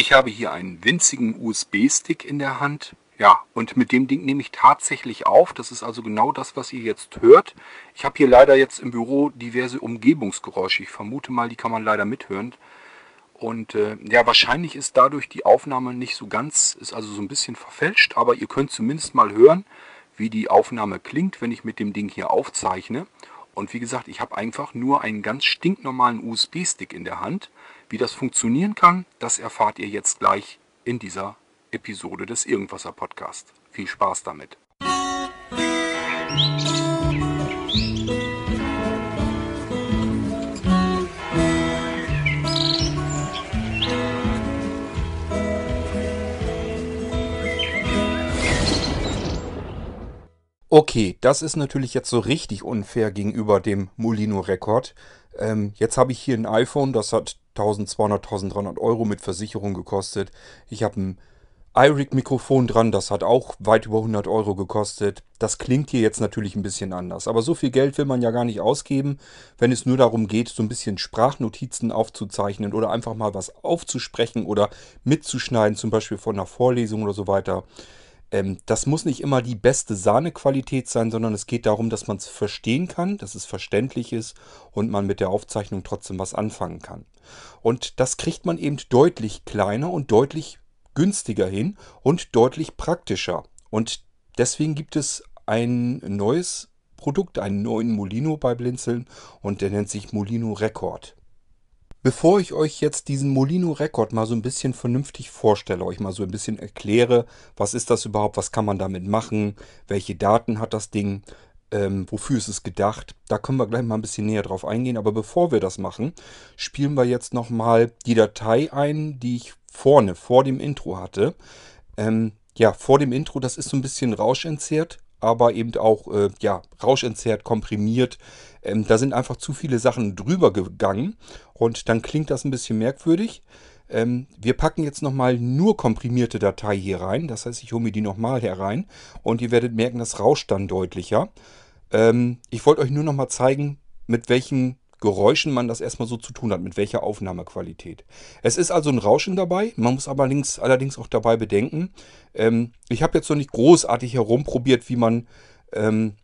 Ich habe hier einen winzigen USB-Stick in der Hand. Ja, und mit dem Ding nehme ich tatsächlich auf. Das ist also genau das, was ihr jetzt hört. Ich habe hier leider jetzt im Büro diverse Umgebungsgeräusche. Ich vermute mal, die kann man leider mithören. Und äh, ja, wahrscheinlich ist dadurch die Aufnahme nicht so ganz, ist also so ein bisschen verfälscht, aber ihr könnt zumindest mal hören, wie die Aufnahme klingt, wenn ich mit dem Ding hier aufzeichne. Und wie gesagt, ich habe einfach nur einen ganz stinknormalen USB-Stick in der Hand. Wie das funktionieren kann, das erfahrt ihr jetzt gleich in dieser Episode des Irgendwasser Podcast. Viel Spaß damit. Okay, das ist natürlich jetzt so richtig unfair gegenüber dem Molino Rekord. Ähm, jetzt habe ich hier ein iPhone, das hat 1200, 1300 Euro mit Versicherung gekostet. Ich habe ein iRig-Mikrofon dran, das hat auch weit über 100 Euro gekostet. Das klingt hier jetzt natürlich ein bisschen anders, aber so viel Geld will man ja gar nicht ausgeben, wenn es nur darum geht, so ein bisschen Sprachnotizen aufzuzeichnen oder einfach mal was aufzusprechen oder mitzuschneiden, zum Beispiel von einer Vorlesung oder so weiter. Ähm, das muss nicht immer die beste Sahnequalität sein, sondern es geht darum, dass man es verstehen kann, dass es verständlich ist und man mit der Aufzeichnung trotzdem was anfangen kann. Und das kriegt man eben deutlich kleiner und deutlich günstiger hin und deutlich praktischer. Und deswegen gibt es ein neues Produkt, einen neuen Molino bei Blinzeln und der nennt sich Molino Record. Bevor ich euch jetzt diesen Molino Record mal so ein bisschen vernünftig vorstelle, euch mal so ein bisschen erkläre, was ist das überhaupt, was kann man damit machen, welche Daten hat das Ding, ähm, wofür ist es gedacht, da können wir gleich mal ein bisschen näher drauf eingehen. Aber bevor wir das machen, spielen wir jetzt nochmal die Datei ein, die ich vorne, vor dem Intro hatte. Ähm, ja, vor dem Intro, das ist so ein bisschen rauschentzerrt, aber eben auch äh, ja, rauschentzerrt, komprimiert. Ähm, da sind einfach zu viele Sachen drüber gegangen und dann klingt das ein bisschen merkwürdig. Ähm, wir packen jetzt nochmal nur komprimierte Datei hier rein. Das heißt, ich hole mir die nochmal herein und ihr werdet merken, das rauscht dann deutlicher. Ähm, ich wollte euch nur nochmal zeigen, mit welchen Geräuschen man das erstmal so zu tun hat, mit welcher Aufnahmequalität. Es ist also ein Rauschen dabei, man muss aber allerdings, allerdings auch dabei bedenken, ähm, ich habe jetzt noch nicht großartig herumprobiert, wie man ähm,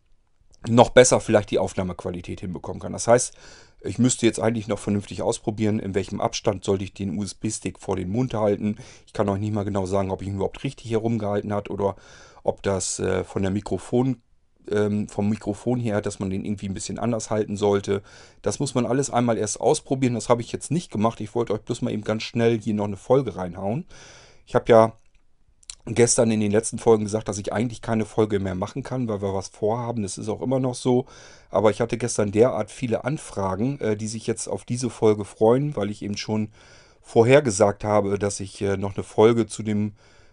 noch besser vielleicht die Aufnahmequalität hinbekommen kann. Das heißt, ich müsste jetzt eigentlich noch vernünftig ausprobieren, in welchem Abstand sollte ich den USB-Stick vor den Mund halten. Ich kann euch nicht mal genau sagen, ob ich ihn überhaupt richtig herumgehalten hat oder ob das äh, von der Mikrofon ähm, vom Mikrofon her, dass man den irgendwie ein bisschen anders halten sollte. Das muss man alles einmal erst ausprobieren. Das habe ich jetzt nicht gemacht. Ich wollte euch bloß mal eben ganz schnell hier noch eine Folge reinhauen. Ich habe ja gestern in den letzten Folgen gesagt, dass ich eigentlich keine Folge mehr machen kann, weil wir was vorhaben. Das ist auch immer noch so. Aber ich hatte gestern derart viele Anfragen, äh, die sich jetzt auf diese Folge freuen, weil ich eben schon vorhergesagt habe, dass ich äh, noch eine Folge zu dem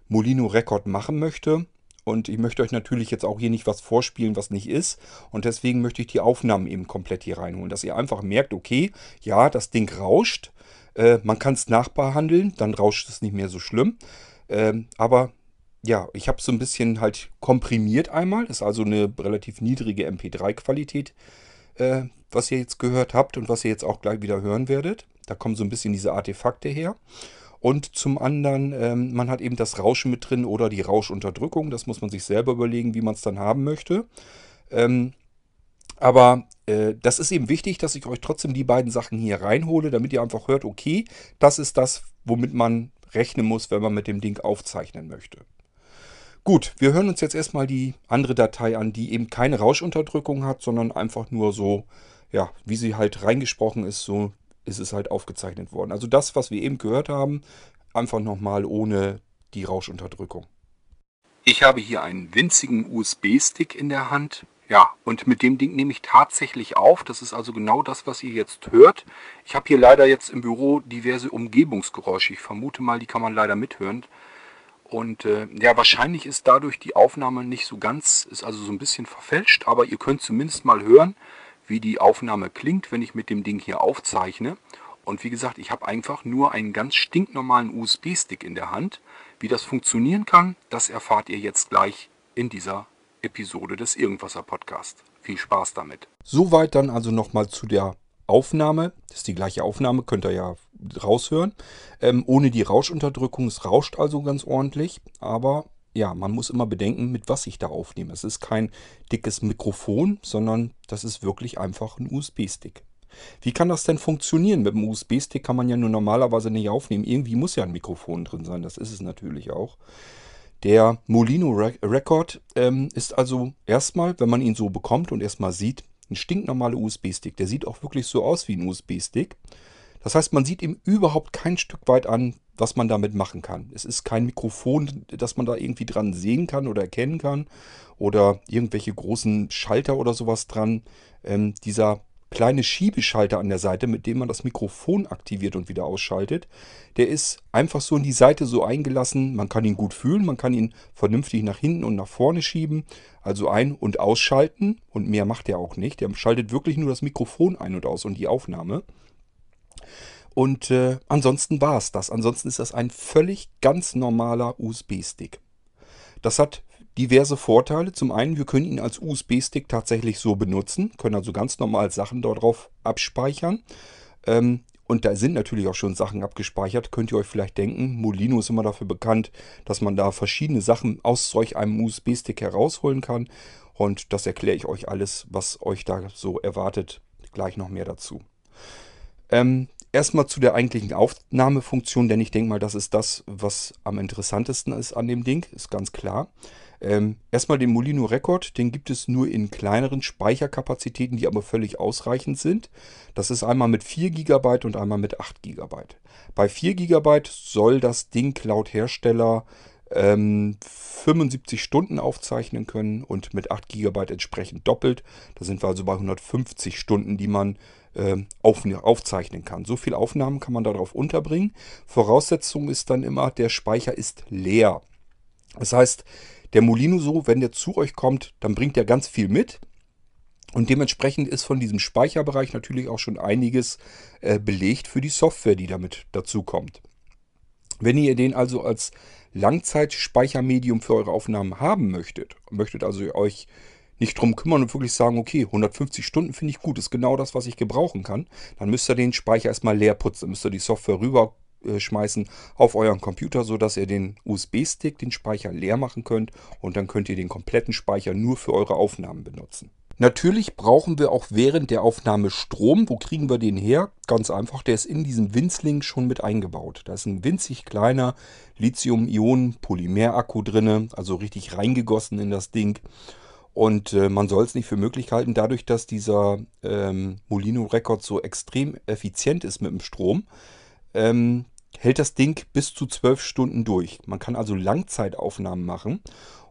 Molino Rekord machen möchte. Und ich möchte euch natürlich jetzt auch hier nicht was vorspielen, was nicht ist. Und deswegen möchte ich die Aufnahmen eben komplett hier reinholen. Dass ihr einfach merkt, okay, ja, das Ding rauscht. Äh, man kann es nachbehandeln, dann rauscht es nicht mehr so schlimm. Ähm, aber ja, ich habe es so ein bisschen halt komprimiert einmal. Das ist also eine relativ niedrige MP3-Qualität, äh, was ihr jetzt gehört habt und was ihr jetzt auch gleich wieder hören werdet. Da kommen so ein bisschen diese Artefakte her. Und zum anderen, ähm, man hat eben das Rauschen mit drin oder die Rauschunterdrückung. Das muss man sich selber überlegen, wie man es dann haben möchte. Ähm, aber äh, das ist eben wichtig, dass ich euch trotzdem die beiden Sachen hier reinhole, damit ihr einfach hört, okay, das ist das, womit man rechnen muss, wenn man mit dem Ding aufzeichnen möchte. Gut, wir hören uns jetzt erstmal die andere Datei an, die eben keine Rauschunterdrückung hat, sondern einfach nur so, ja, wie sie halt reingesprochen ist, so ist es halt aufgezeichnet worden. Also das, was wir eben gehört haben, einfach nochmal ohne die Rauschunterdrückung. Ich habe hier einen winzigen USB-Stick in der Hand. Ja, und mit dem Ding nehme ich tatsächlich auf. Das ist also genau das, was ihr jetzt hört. Ich habe hier leider jetzt im Büro diverse Umgebungsgeräusche. Ich vermute mal, die kann man leider mithören. Und äh, ja, wahrscheinlich ist dadurch die Aufnahme nicht so ganz, ist also so ein bisschen verfälscht, aber ihr könnt zumindest mal hören, wie die Aufnahme klingt, wenn ich mit dem Ding hier aufzeichne. Und wie gesagt, ich habe einfach nur einen ganz stinknormalen USB-Stick in der Hand. Wie das funktionieren kann, das erfahrt ihr jetzt gleich in dieser Episode des Irgendwasser Podcast. Viel Spaß damit. Soweit dann also nochmal zu der Aufnahme, das ist die gleiche Aufnahme, könnt ihr ja raushören, ähm, ohne die Rauschunterdrückung. Es rauscht also ganz ordentlich, aber ja, man muss immer bedenken, mit was ich da aufnehme. Es ist kein dickes Mikrofon, sondern das ist wirklich einfach ein USB-Stick. Wie kann das denn funktionieren? Mit dem USB-Stick kann man ja nur normalerweise nicht aufnehmen. Irgendwie muss ja ein Mikrofon drin sein, das ist es natürlich auch. Der Molino Record ähm, ist also erstmal, wenn man ihn so bekommt und erstmal sieht, ein stinknormaler USB-Stick. Der sieht auch wirklich so aus wie ein USB-Stick. Das heißt, man sieht ihm überhaupt kein Stück weit an, was man damit machen kann. Es ist kein Mikrofon, das man da irgendwie dran sehen kann oder erkennen kann. Oder irgendwelche großen Schalter oder sowas dran. Ähm, dieser kleine Schiebeschalter an der Seite, mit dem man das Mikrofon aktiviert und wieder ausschaltet. Der ist einfach so in die Seite so eingelassen. Man kann ihn gut fühlen, man kann ihn vernünftig nach hinten und nach vorne schieben, also ein- und ausschalten. Und mehr macht er auch nicht. Der schaltet wirklich nur das Mikrofon ein und aus und die Aufnahme. Und äh, ansonsten war es das. Ansonsten ist das ein völlig ganz normaler USB-Stick. Das hat diverse Vorteile. Zum einen, wir können ihn als USB-Stick tatsächlich so benutzen, können also ganz normal Sachen darauf abspeichern. Ähm, und da sind natürlich auch schon Sachen abgespeichert. Könnt ihr euch vielleicht denken, Molino ist immer dafür bekannt, dass man da verschiedene Sachen aus solch einem USB-Stick herausholen kann. Und das erkläre ich euch alles, was euch da so erwartet. Gleich noch mehr dazu. Ähm, erstmal zu der eigentlichen Aufnahmefunktion, denn ich denke mal, das ist das, was am interessantesten ist an dem Ding, ist ganz klar. Ähm, erstmal den Molino Record, den gibt es nur in kleineren Speicherkapazitäten, die aber völlig ausreichend sind. Das ist einmal mit 4 GB und einmal mit 8 GB. Bei 4 GB soll das Ding laut Hersteller ähm, 75 Stunden aufzeichnen können und mit 8 GB entsprechend doppelt. Da sind wir also bei 150 Stunden, die man auf, aufzeichnen kann. So viele Aufnahmen kann man darauf unterbringen. Voraussetzung ist dann immer, der Speicher ist leer. Das heißt, der Molino so, wenn der zu euch kommt, dann bringt er ganz viel mit. Und dementsprechend ist von diesem Speicherbereich natürlich auch schon einiges äh, belegt für die Software, die damit dazu kommt. Wenn ihr den also als Langzeitspeichermedium für eure Aufnahmen haben möchtet, möchtet also euch nicht drum kümmern und wirklich sagen, okay, 150 Stunden finde ich gut, ist genau das, was ich gebrauchen kann, dann müsst ihr den Speicher erstmal leer putzen, müsst ihr die Software rüber äh, auf euren Computer, sodass ihr den USB-Stick, den Speicher leer machen könnt und dann könnt ihr den kompletten Speicher nur für eure Aufnahmen benutzen. Natürlich brauchen wir auch während der Aufnahme Strom. Wo kriegen wir den her? Ganz einfach, der ist in diesem Winzling schon mit eingebaut. Da ist ein winzig kleiner Lithium-Ionen-Polymer-Akku drin, also richtig reingegossen in das Ding. Und äh, man soll es nicht für möglich halten, dadurch, dass dieser ähm, Molino Record so extrem effizient ist mit dem Strom, ähm, hält das Ding bis zu zwölf Stunden durch. Man kann also Langzeitaufnahmen machen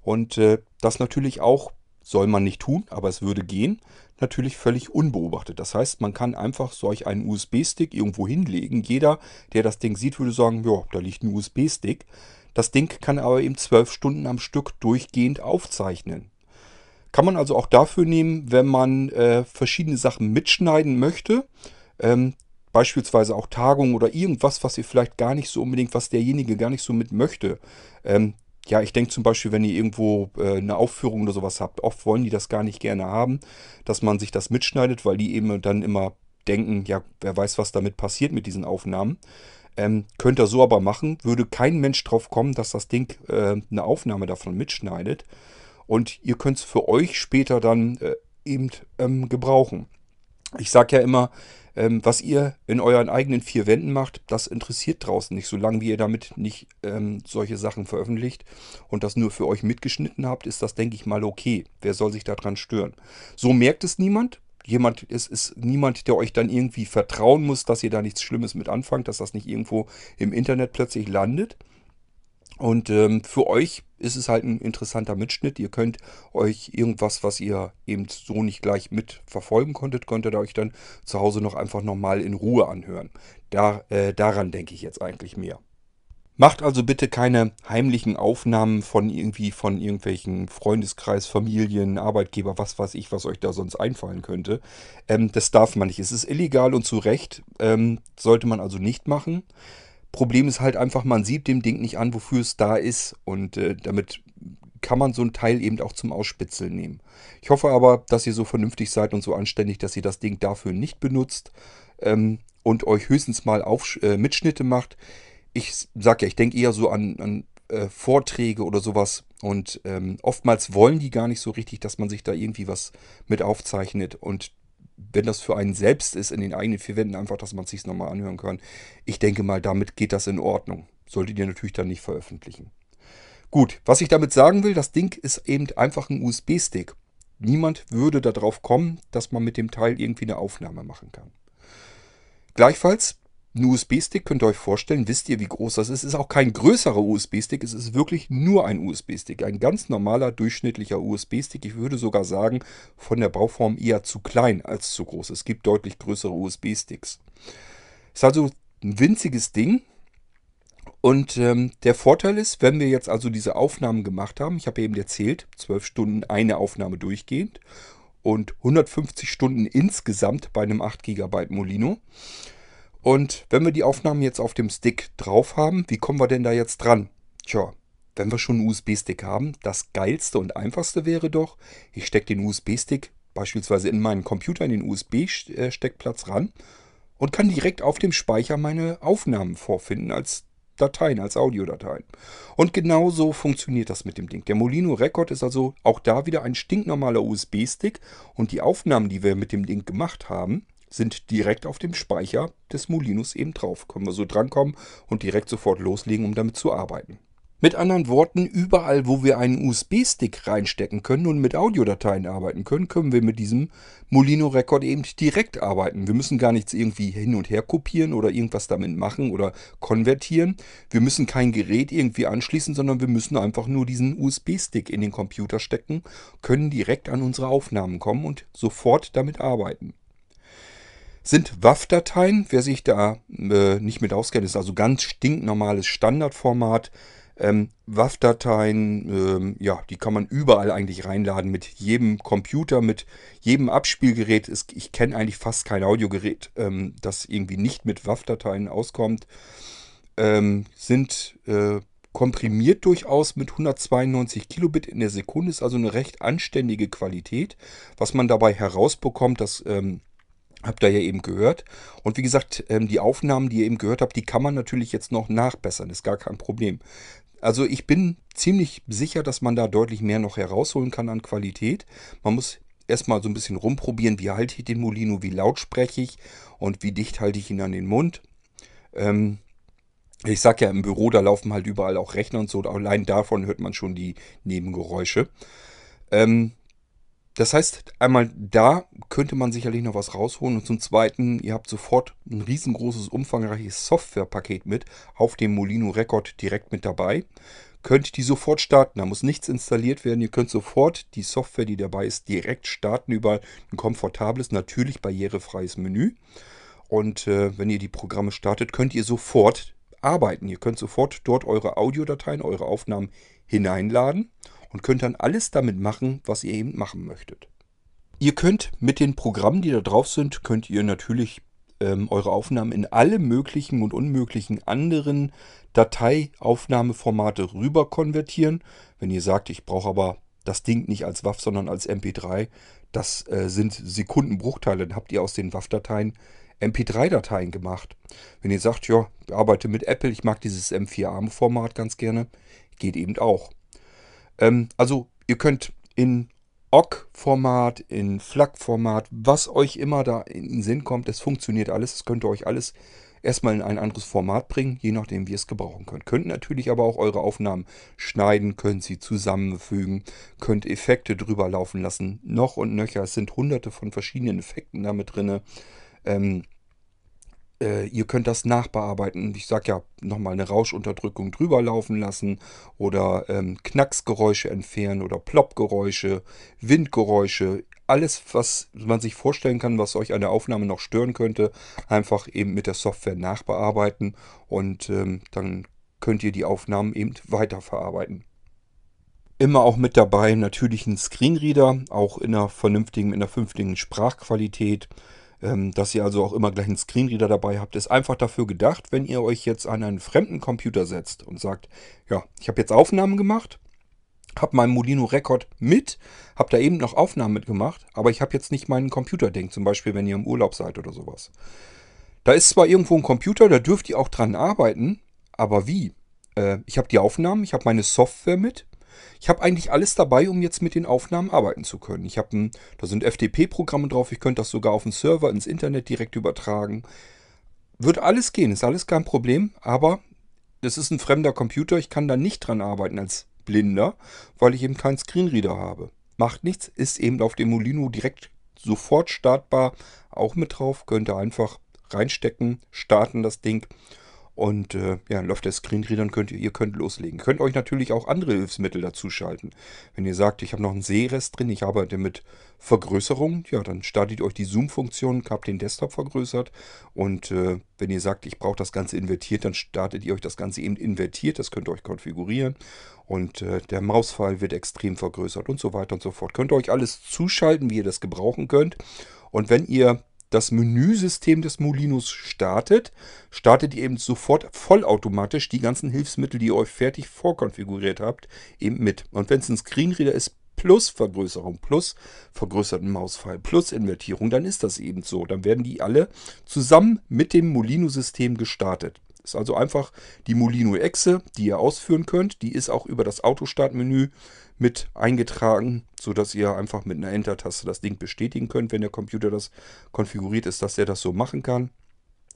und äh, das natürlich auch, soll man nicht tun, aber es würde gehen, natürlich völlig unbeobachtet. Das heißt, man kann einfach solch einen USB-Stick irgendwo hinlegen. Jeder, der das Ding sieht, würde sagen, ja, da liegt ein USB-Stick. Das Ding kann aber eben zwölf Stunden am Stück durchgehend aufzeichnen. Kann man also auch dafür nehmen, wenn man äh, verschiedene Sachen mitschneiden möchte. Ähm, beispielsweise auch Tagungen oder irgendwas, was ihr vielleicht gar nicht so unbedingt, was derjenige gar nicht so mit möchte. Ähm, ja, ich denke zum Beispiel, wenn ihr irgendwo äh, eine Aufführung oder sowas habt, oft wollen die das gar nicht gerne haben, dass man sich das mitschneidet, weil die eben dann immer denken, ja, wer weiß, was damit passiert mit diesen Aufnahmen. Ähm, könnt ihr so aber machen, würde kein Mensch drauf kommen, dass das Ding äh, eine Aufnahme davon mitschneidet. Und ihr könnt es für euch später dann äh, eben ähm, gebrauchen. Ich sage ja immer, ähm, was ihr in euren eigenen vier Wänden macht, das interessiert draußen nicht. Solange wie ihr damit nicht ähm, solche Sachen veröffentlicht und das nur für euch mitgeschnitten habt, ist das, denke ich mal, okay. Wer soll sich daran stören? So merkt es niemand. Jemand ist, ist niemand, der euch dann irgendwie vertrauen muss, dass ihr da nichts Schlimmes mit anfangt, dass das nicht irgendwo im Internet plötzlich landet. Und ähm, für euch ist es halt ein interessanter Mitschnitt. Ihr könnt euch irgendwas, was ihr eben so nicht gleich mitverfolgen konntet, könnt ihr euch dann zu Hause noch einfach nochmal in Ruhe anhören. Da, äh, daran denke ich jetzt eigentlich mehr. Macht also bitte keine heimlichen Aufnahmen von irgendwie von irgendwelchen Freundeskreis, Familien, Arbeitgeber, was weiß ich, was euch da sonst einfallen könnte. Ähm, das darf man nicht. Es ist illegal und zu Recht. Ähm, sollte man also nicht machen. Problem ist halt einfach, man sieht dem Ding nicht an, wofür es da ist. Und äh, damit kann man so ein Teil eben auch zum Ausspitzeln nehmen. Ich hoffe aber, dass ihr so vernünftig seid und so anständig, dass ihr das Ding dafür nicht benutzt ähm, und euch höchstens mal auf, äh, Mitschnitte macht. Ich sage ja, ich denke eher so an, an äh, Vorträge oder sowas und ähm, oftmals wollen die gar nicht so richtig, dass man sich da irgendwie was mit aufzeichnet und wenn das für einen selbst ist, in den eigenen vier Wänden einfach, dass man es sich nochmal anhören kann. Ich denke mal, damit geht das in Ordnung. Solltet ihr natürlich dann nicht veröffentlichen. Gut, was ich damit sagen will, das Ding ist eben einfach ein USB-Stick. Niemand würde darauf kommen, dass man mit dem Teil irgendwie eine Aufnahme machen kann. Gleichfalls, ein USB-Stick könnt ihr euch vorstellen, wisst ihr, wie groß das ist. Es ist auch kein größerer USB-Stick, es ist wirklich nur ein USB-Stick. Ein ganz normaler, durchschnittlicher USB-Stick. Ich würde sogar sagen, von der Bauform eher zu klein als zu groß. Es gibt deutlich größere USB-Sticks. Ist also ein winziges Ding. Und ähm, der Vorteil ist, wenn wir jetzt also diese Aufnahmen gemacht haben, ich habe eben erzählt, 12 Stunden eine Aufnahme durchgehend und 150 Stunden insgesamt bei einem 8 GB Molino. Und wenn wir die Aufnahmen jetzt auf dem Stick drauf haben, wie kommen wir denn da jetzt dran? Tja, wenn wir schon einen USB-Stick haben, das geilste und einfachste wäre doch, ich stecke den USB-Stick beispielsweise in meinen Computer, in den USB-Steckplatz ran und kann direkt auf dem Speicher meine Aufnahmen vorfinden als Dateien, als Audiodateien. Und genau so funktioniert das mit dem Ding. Der Molino Record ist also auch da wieder ein stinknormaler USB-Stick und die Aufnahmen, die wir mit dem Ding gemacht haben, sind direkt auf dem Speicher des Molinos eben drauf. Können wir so drankommen und direkt sofort loslegen, um damit zu arbeiten. Mit anderen Worten, überall, wo wir einen USB-Stick reinstecken können und mit Audiodateien arbeiten können, können wir mit diesem Molino Record eben direkt arbeiten. Wir müssen gar nichts irgendwie hin und her kopieren oder irgendwas damit machen oder konvertieren. Wir müssen kein Gerät irgendwie anschließen, sondern wir müssen einfach nur diesen USB-Stick in den Computer stecken, können direkt an unsere Aufnahmen kommen und sofort damit arbeiten sind WAV-Dateien. Wer sich da äh, nicht mit auskennt, ist also ganz stinknormales Standardformat. Ähm, WAV-Dateien, ähm, ja, die kann man überall eigentlich reinladen mit jedem Computer, mit jedem Abspielgerät. Ist, ich kenne eigentlich fast kein Audiogerät, ähm, das irgendwie nicht mit WAV-Dateien auskommt. Ähm, sind äh, komprimiert durchaus mit 192 Kilobit in der Sekunde, ist also eine recht anständige Qualität. Was man dabei herausbekommt, das ähm, Habt ihr ja eben gehört. Und wie gesagt, ähm, die Aufnahmen, die ihr eben gehört habt, die kann man natürlich jetzt noch nachbessern. Ist gar kein Problem. Also ich bin ziemlich sicher, dass man da deutlich mehr noch herausholen kann an Qualität. Man muss erstmal so ein bisschen rumprobieren, wie halte ich den Molino, wie laut spreche ich und wie dicht halte ich ihn an den Mund. Ähm, ich sag ja, im Büro, da laufen halt überall auch Rechner und so. Allein davon hört man schon die Nebengeräusche. Ähm, das heißt, einmal da könnte man sicherlich noch was rausholen. Und zum Zweiten, ihr habt sofort ein riesengroßes, umfangreiches Softwarepaket mit auf dem Molino Record direkt mit dabei. Könnt die sofort starten. Da muss nichts installiert werden. Ihr könnt sofort die Software, die dabei ist, direkt starten über ein komfortables, natürlich barrierefreies Menü. Und äh, wenn ihr die Programme startet, könnt ihr sofort arbeiten. Ihr könnt sofort dort eure Audiodateien, eure Aufnahmen hineinladen und könnt dann alles damit machen, was ihr eben machen möchtet. Ihr könnt mit den Programmen, die da drauf sind, könnt ihr natürlich ähm, eure Aufnahmen in alle möglichen und unmöglichen anderen Dateiaufnahmeformate rüber konvertieren. Wenn ihr sagt, ich brauche aber das Ding nicht als WAV, sondern als MP3, das äh, sind Sekundenbruchteile, dann habt ihr aus den WAV-Dateien MP3-Dateien gemacht. Wenn ihr sagt, ja, ich arbeite mit Apple, ich mag dieses M4-ARM-Format ganz gerne, geht eben auch. Ähm, also ihr könnt in OGG-Format, in FLAC-Format, was euch immer da in den Sinn kommt, das funktioniert alles. Das könnt ihr euch alles erstmal in ein anderes Format bringen, je nachdem, wie ihr es gebrauchen könnt. Könnt natürlich aber auch eure Aufnahmen schneiden, könnt sie zusammenfügen, könnt Effekte drüber laufen lassen, noch und nöcher. Es sind hunderte von verschiedenen Effekten damit drin. Ähm, äh, ihr könnt das nachbearbeiten. Ich sage ja nochmal eine Rauschunterdrückung drüber laufen lassen oder ähm, Knacksgeräusche entfernen oder Ploppgeräusche, Windgeräusche. Alles, was man sich vorstellen kann, was euch an der Aufnahme noch stören könnte, einfach eben mit der Software nachbearbeiten und ähm, dann könnt ihr die Aufnahmen eben weiterverarbeiten. Immer auch mit dabei natürlich ein Screenreader, auch in einer vernünftigen, in einer vernünftigen Sprachqualität. Ähm, dass ihr also auch immer gleich einen Screenreader dabei habt, ist einfach dafür gedacht, wenn ihr euch jetzt an einen fremden Computer setzt und sagt, ja, ich habe jetzt Aufnahmen gemacht, habe meinen Molino Record mit, habe da eben noch Aufnahmen mitgemacht, aber ich habe jetzt nicht meinen Computerding, zum Beispiel wenn ihr im Urlaub seid oder sowas. Da ist zwar irgendwo ein Computer, da dürft ihr auch dran arbeiten, aber wie? Äh, ich habe die Aufnahmen, ich habe meine Software mit. Ich habe eigentlich alles dabei, um jetzt mit den Aufnahmen arbeiten zu können. Ich habe, da sind FTP-Programme drauf, ich könnte das sogar auf den Server ins Internet direkt übertragen. Wird alles gehen, ist alles kein Problem, aber das ist ein fremder Computer, ich kann da nicht dran arbeiten als Blinder, weil ich eben keinen Screenreader habe. Macht nichts, ist eben auf dem Molino direkt sofort startbar, auch mit drauf, könnt ihr einfach reinstecken, starten das Ding und äh, ja, läuft der Screenreader und könnt ihr, ihr könnt loslegen. Könnt euch natürlich auch andere Hilfsmittel dazu schalten. Wenn ihr sagt, ich habe noch einen Sehrest drin, ich arbeite mit Vergrößerung, ja, dann startet euch die Zoom-Funktion, habt den Desktop vergrößert. Und äh, wenn ihr sagt, ich brauche das Ganze invertiert, dann startet ihr euch das Ganze eben invertiert. Das könnt ihr euch konfigurieren. Und äh, der Mauspfeil wird extrem vergrößert und so weiter und so fort. Könnt ihr euch alles zuschalten, wie ihr das gebrauchen könnt. Und wenn ihr das Menüsystem des Molinos startet, startet ihr eben sofort vollautomatisch die ganzen Hilfsmittel, die ihr euch fertig vorkonfiguriert habt, eben mit. Und wenn es ein Screenreader ist, plus Vergrößerung, plus vergrößerten Mauspfeil, plus Invertierung, dann ist das eben so. Dann werden die alle zusammen mit dem Molino-System gestartet. Ist also einfach die Molino-Exe, die ihr ausführen könnt. Die ist auch über das Autostartmenü mit eingetragen, sodass ihr einfach mit einer Enter-Taste das Ding bestätigen könnt, wenn der Computer das konfiguriert ist, dass er das so machen kann.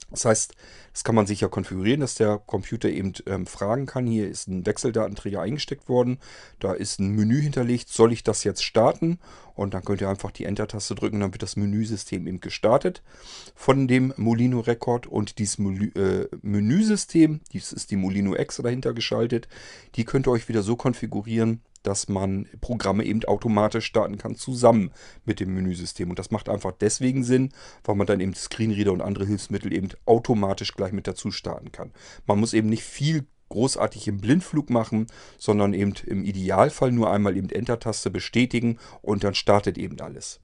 Das heißt, das kann man sicher konfigurieren, dass der Computer eben ähm, fragen kann. Hier ist ein Wechseldatenträger eingesteckt worden. Da ist ein Menü hinterlegt. Soll ich das jetzt starten? Und dann könnt ihr einfach die Enter-Taste drücken. Dann wird das Menüsystem eben gestartet von dem Molino Record. Und dieses Menü, äh, Menüsystem, dies ist die Molino X dahinter geschaltet, die könnt ihr euch wieder so konfigurieren, dass man Programme eben automatisch starten kann, zusammen mit dem Menüsystem. Und das macht einfach deswegen Sinn, weil man dann eben Screenreader und andere Hilfsmittel eben automatisch gleich mit dazu starten kann. Man muss eben nicht viel großartig im Blindflug machen, sondern eben im Idealfall nur einmal eben Enter-Taste bestätigen und dann startet eben alles.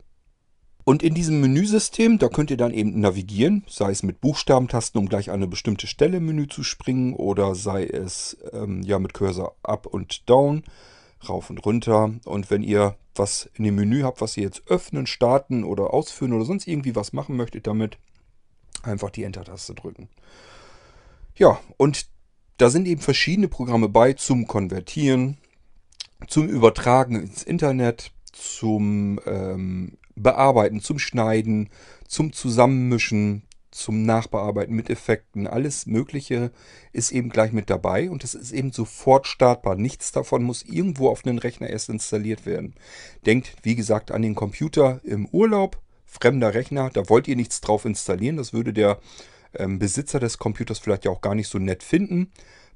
Und in diesem Menüsystem, da könnt ihr dann eben navigieren, sei es mit Buchstabentasten, um gleich an eine bestimmte Stelle im Menü zu springen, oder sei es ähm, ja mit Cursor up und down rauf und runter. Und wenn ihr was in dem Menü habt, was ihr jetzt öffnen, starten oder ausführen oder sonst irgendwie was machen möchtet damit, einfach die Enter-Taste drücken. Ja, und da sind eben verschiedene Programme bei zum Konvertieren, zum Übertragen ins Internet, zum ähm, Bearbeiten, zum Schneiden, zum Zusammenmischen, zum Nachbearbeiten mit Effekten, alles Mögliche ist eben gleich mit dabei und es ist eben sofort startbar. Nichts davon muss irgendwo auf einen Rechner erst installiert werden. Denkt, wie gesagt, an den Computer im Urlaub, fremder Rechner, da wollt ihr nichts drauf installieren, das würde der ähm, Besitzer des Computers vielleicht ja auch gar nicht so nett finden.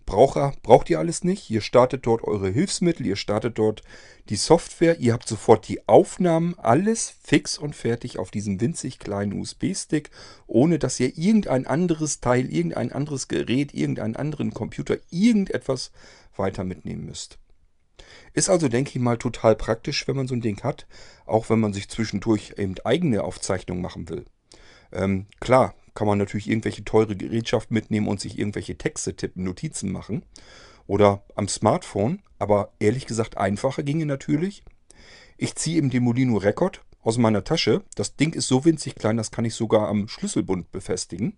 Braucht, braucht ihr alles nicht. Ihr startet dort eure Hilfsmittel, ihr startet dort die Software, ihr habt sofort die Aufnahmen, alles fix und fertig auf diesem winzig kleinen USB-Stick, ohne dass ihr irgendein anderes Teil, irgendein anderes Gerät, irgendeinen anderen Computer, irgendetwas weiter mitnehmen müsst. Ist also, denke ich mal, total praktisch, wenn man so ein Ding hat, auch wenn man sich zwischendurch eben eigene Aufzeichnungen machen will. Ähm, klar, kann man natürlich irgendwelche teure Gerätschaft mitnehmen und sich irgendwelche Texte tippen, Notizen machen. Oder am Smartphone. Aber ehrlich gesagt, einfacher ginge natürlich. Ich ziehe eben den Molino Record aus meiner Tasche. Das Ding ist so winzig klein, das kann ich sogar am Schlüsselbund befestigen.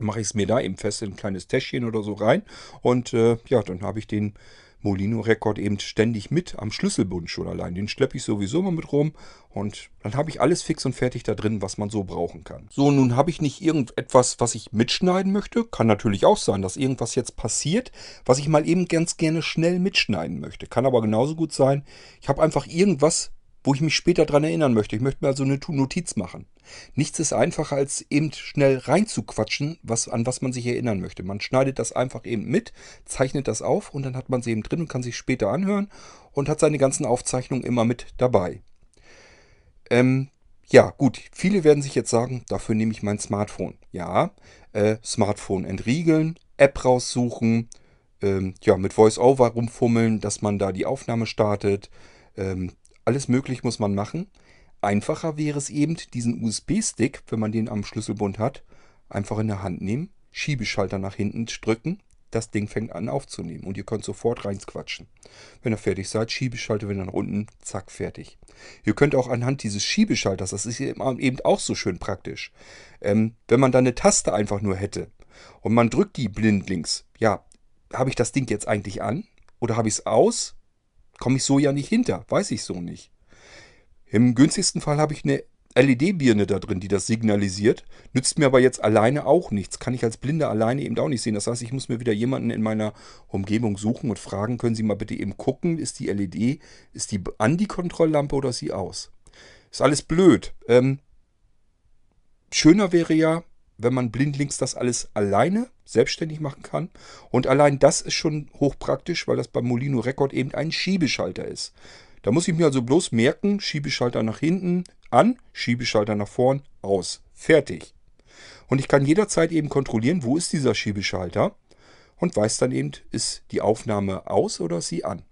Mache ich es mir da eben fest in ein kleines Täschchen oder so rein. Und äh, ja, dann habe ich den Molino-Rekord eben ständig mit am Schlüsselbund schon allein. Den schleppe ich sowieso mal mit rum und dann habe ich alles fix und fertig da drin, was man so brauchen kann. So, nun habe ich nicht irgendetwas, was ich mitschneiden möchte. Kann natürlich auch sein, dass irgendwas jetzt passiert, was ich mal eben ganz gerne schnell mitschneiden möchte. Kann aber genauso gut sein, ich habe einfach irgendwas wo ich mich später dran erinnern möchte. Ich möchte mir also eine Notiz machen. Nichts ist einfacher, als eben schnell reinzuquatschen, was, an was man sich erinnern möchte. Man schneidet das einfach eben mit, zeichnet das auf und dann hat man sie eben drin und kann sich später anhören und hat seine ganzen Aufzeichnungen immer mit dabei. Ähm, ja, gut, viele werden sich jetzt sagen, dafür nehme ich mein Smartphone. Ja, äh, Smartphone entriegeln, App raussuchen, ähm, ja, mit VoiceOver rumfummeln, dass man da die Aufnahme startet, ähm, alles möglich muss man machen. Einfacher wäre es eben, diesen USB-Stick, wenn man den am Schlüsselbund hat, einfach in der Hand nehmen, Schiebeschalter nach hinten drücken, das Ding fängt an aufzunehmen und ihr könnt sofort reinquatschen. Wenn ihr fertig seid, Schiebeschalter, wenn dann unten, zack, fertig. Ihr könnt auch anhand dieses Schiebeschalters, das ist eben auch so schön praktisch, ähm, wenn man da eine Taste einfach nur hätte und man drückt die blindlings, ja, habe ich das Ding jetzt eigentlich an oder habe ich es aus? Komme ich so ja nicht hinter, weiß ich so nicht. Im günstigsten Fall habe ich eine LED-Birne da drin, die das signalisiert. Nützt mir aber jetzt alleine auch nichts. Kann ich als Blinder alleine eben auch nicht sehen. Das heißt, ich muss mir wieder jemanden in meiner Umgebung suchen und fragen, können Sie mal bitte eben gucken, ist die LED, ist die an die Kontrolllampe oder ist sie aus? Ist alles blöd. Ähm, schöner wäre ja, wenn man blindlings das alles alleine selbstständig machen kann. Und allein das ist schon hochpraktisch, weil das beim Molino Record eben ein Schiebeschalter ist. Da muss ich mir also bloß merken, Schiebeschalter nach hinten, an, Schiebeschalter nach vorn, aus. Fertig. Und ich kann jederzeit eben kontrollieren, wo ist dieser Schiebeschalter und weiß dann eben, ist die Aufnahme aus oder ist sie an.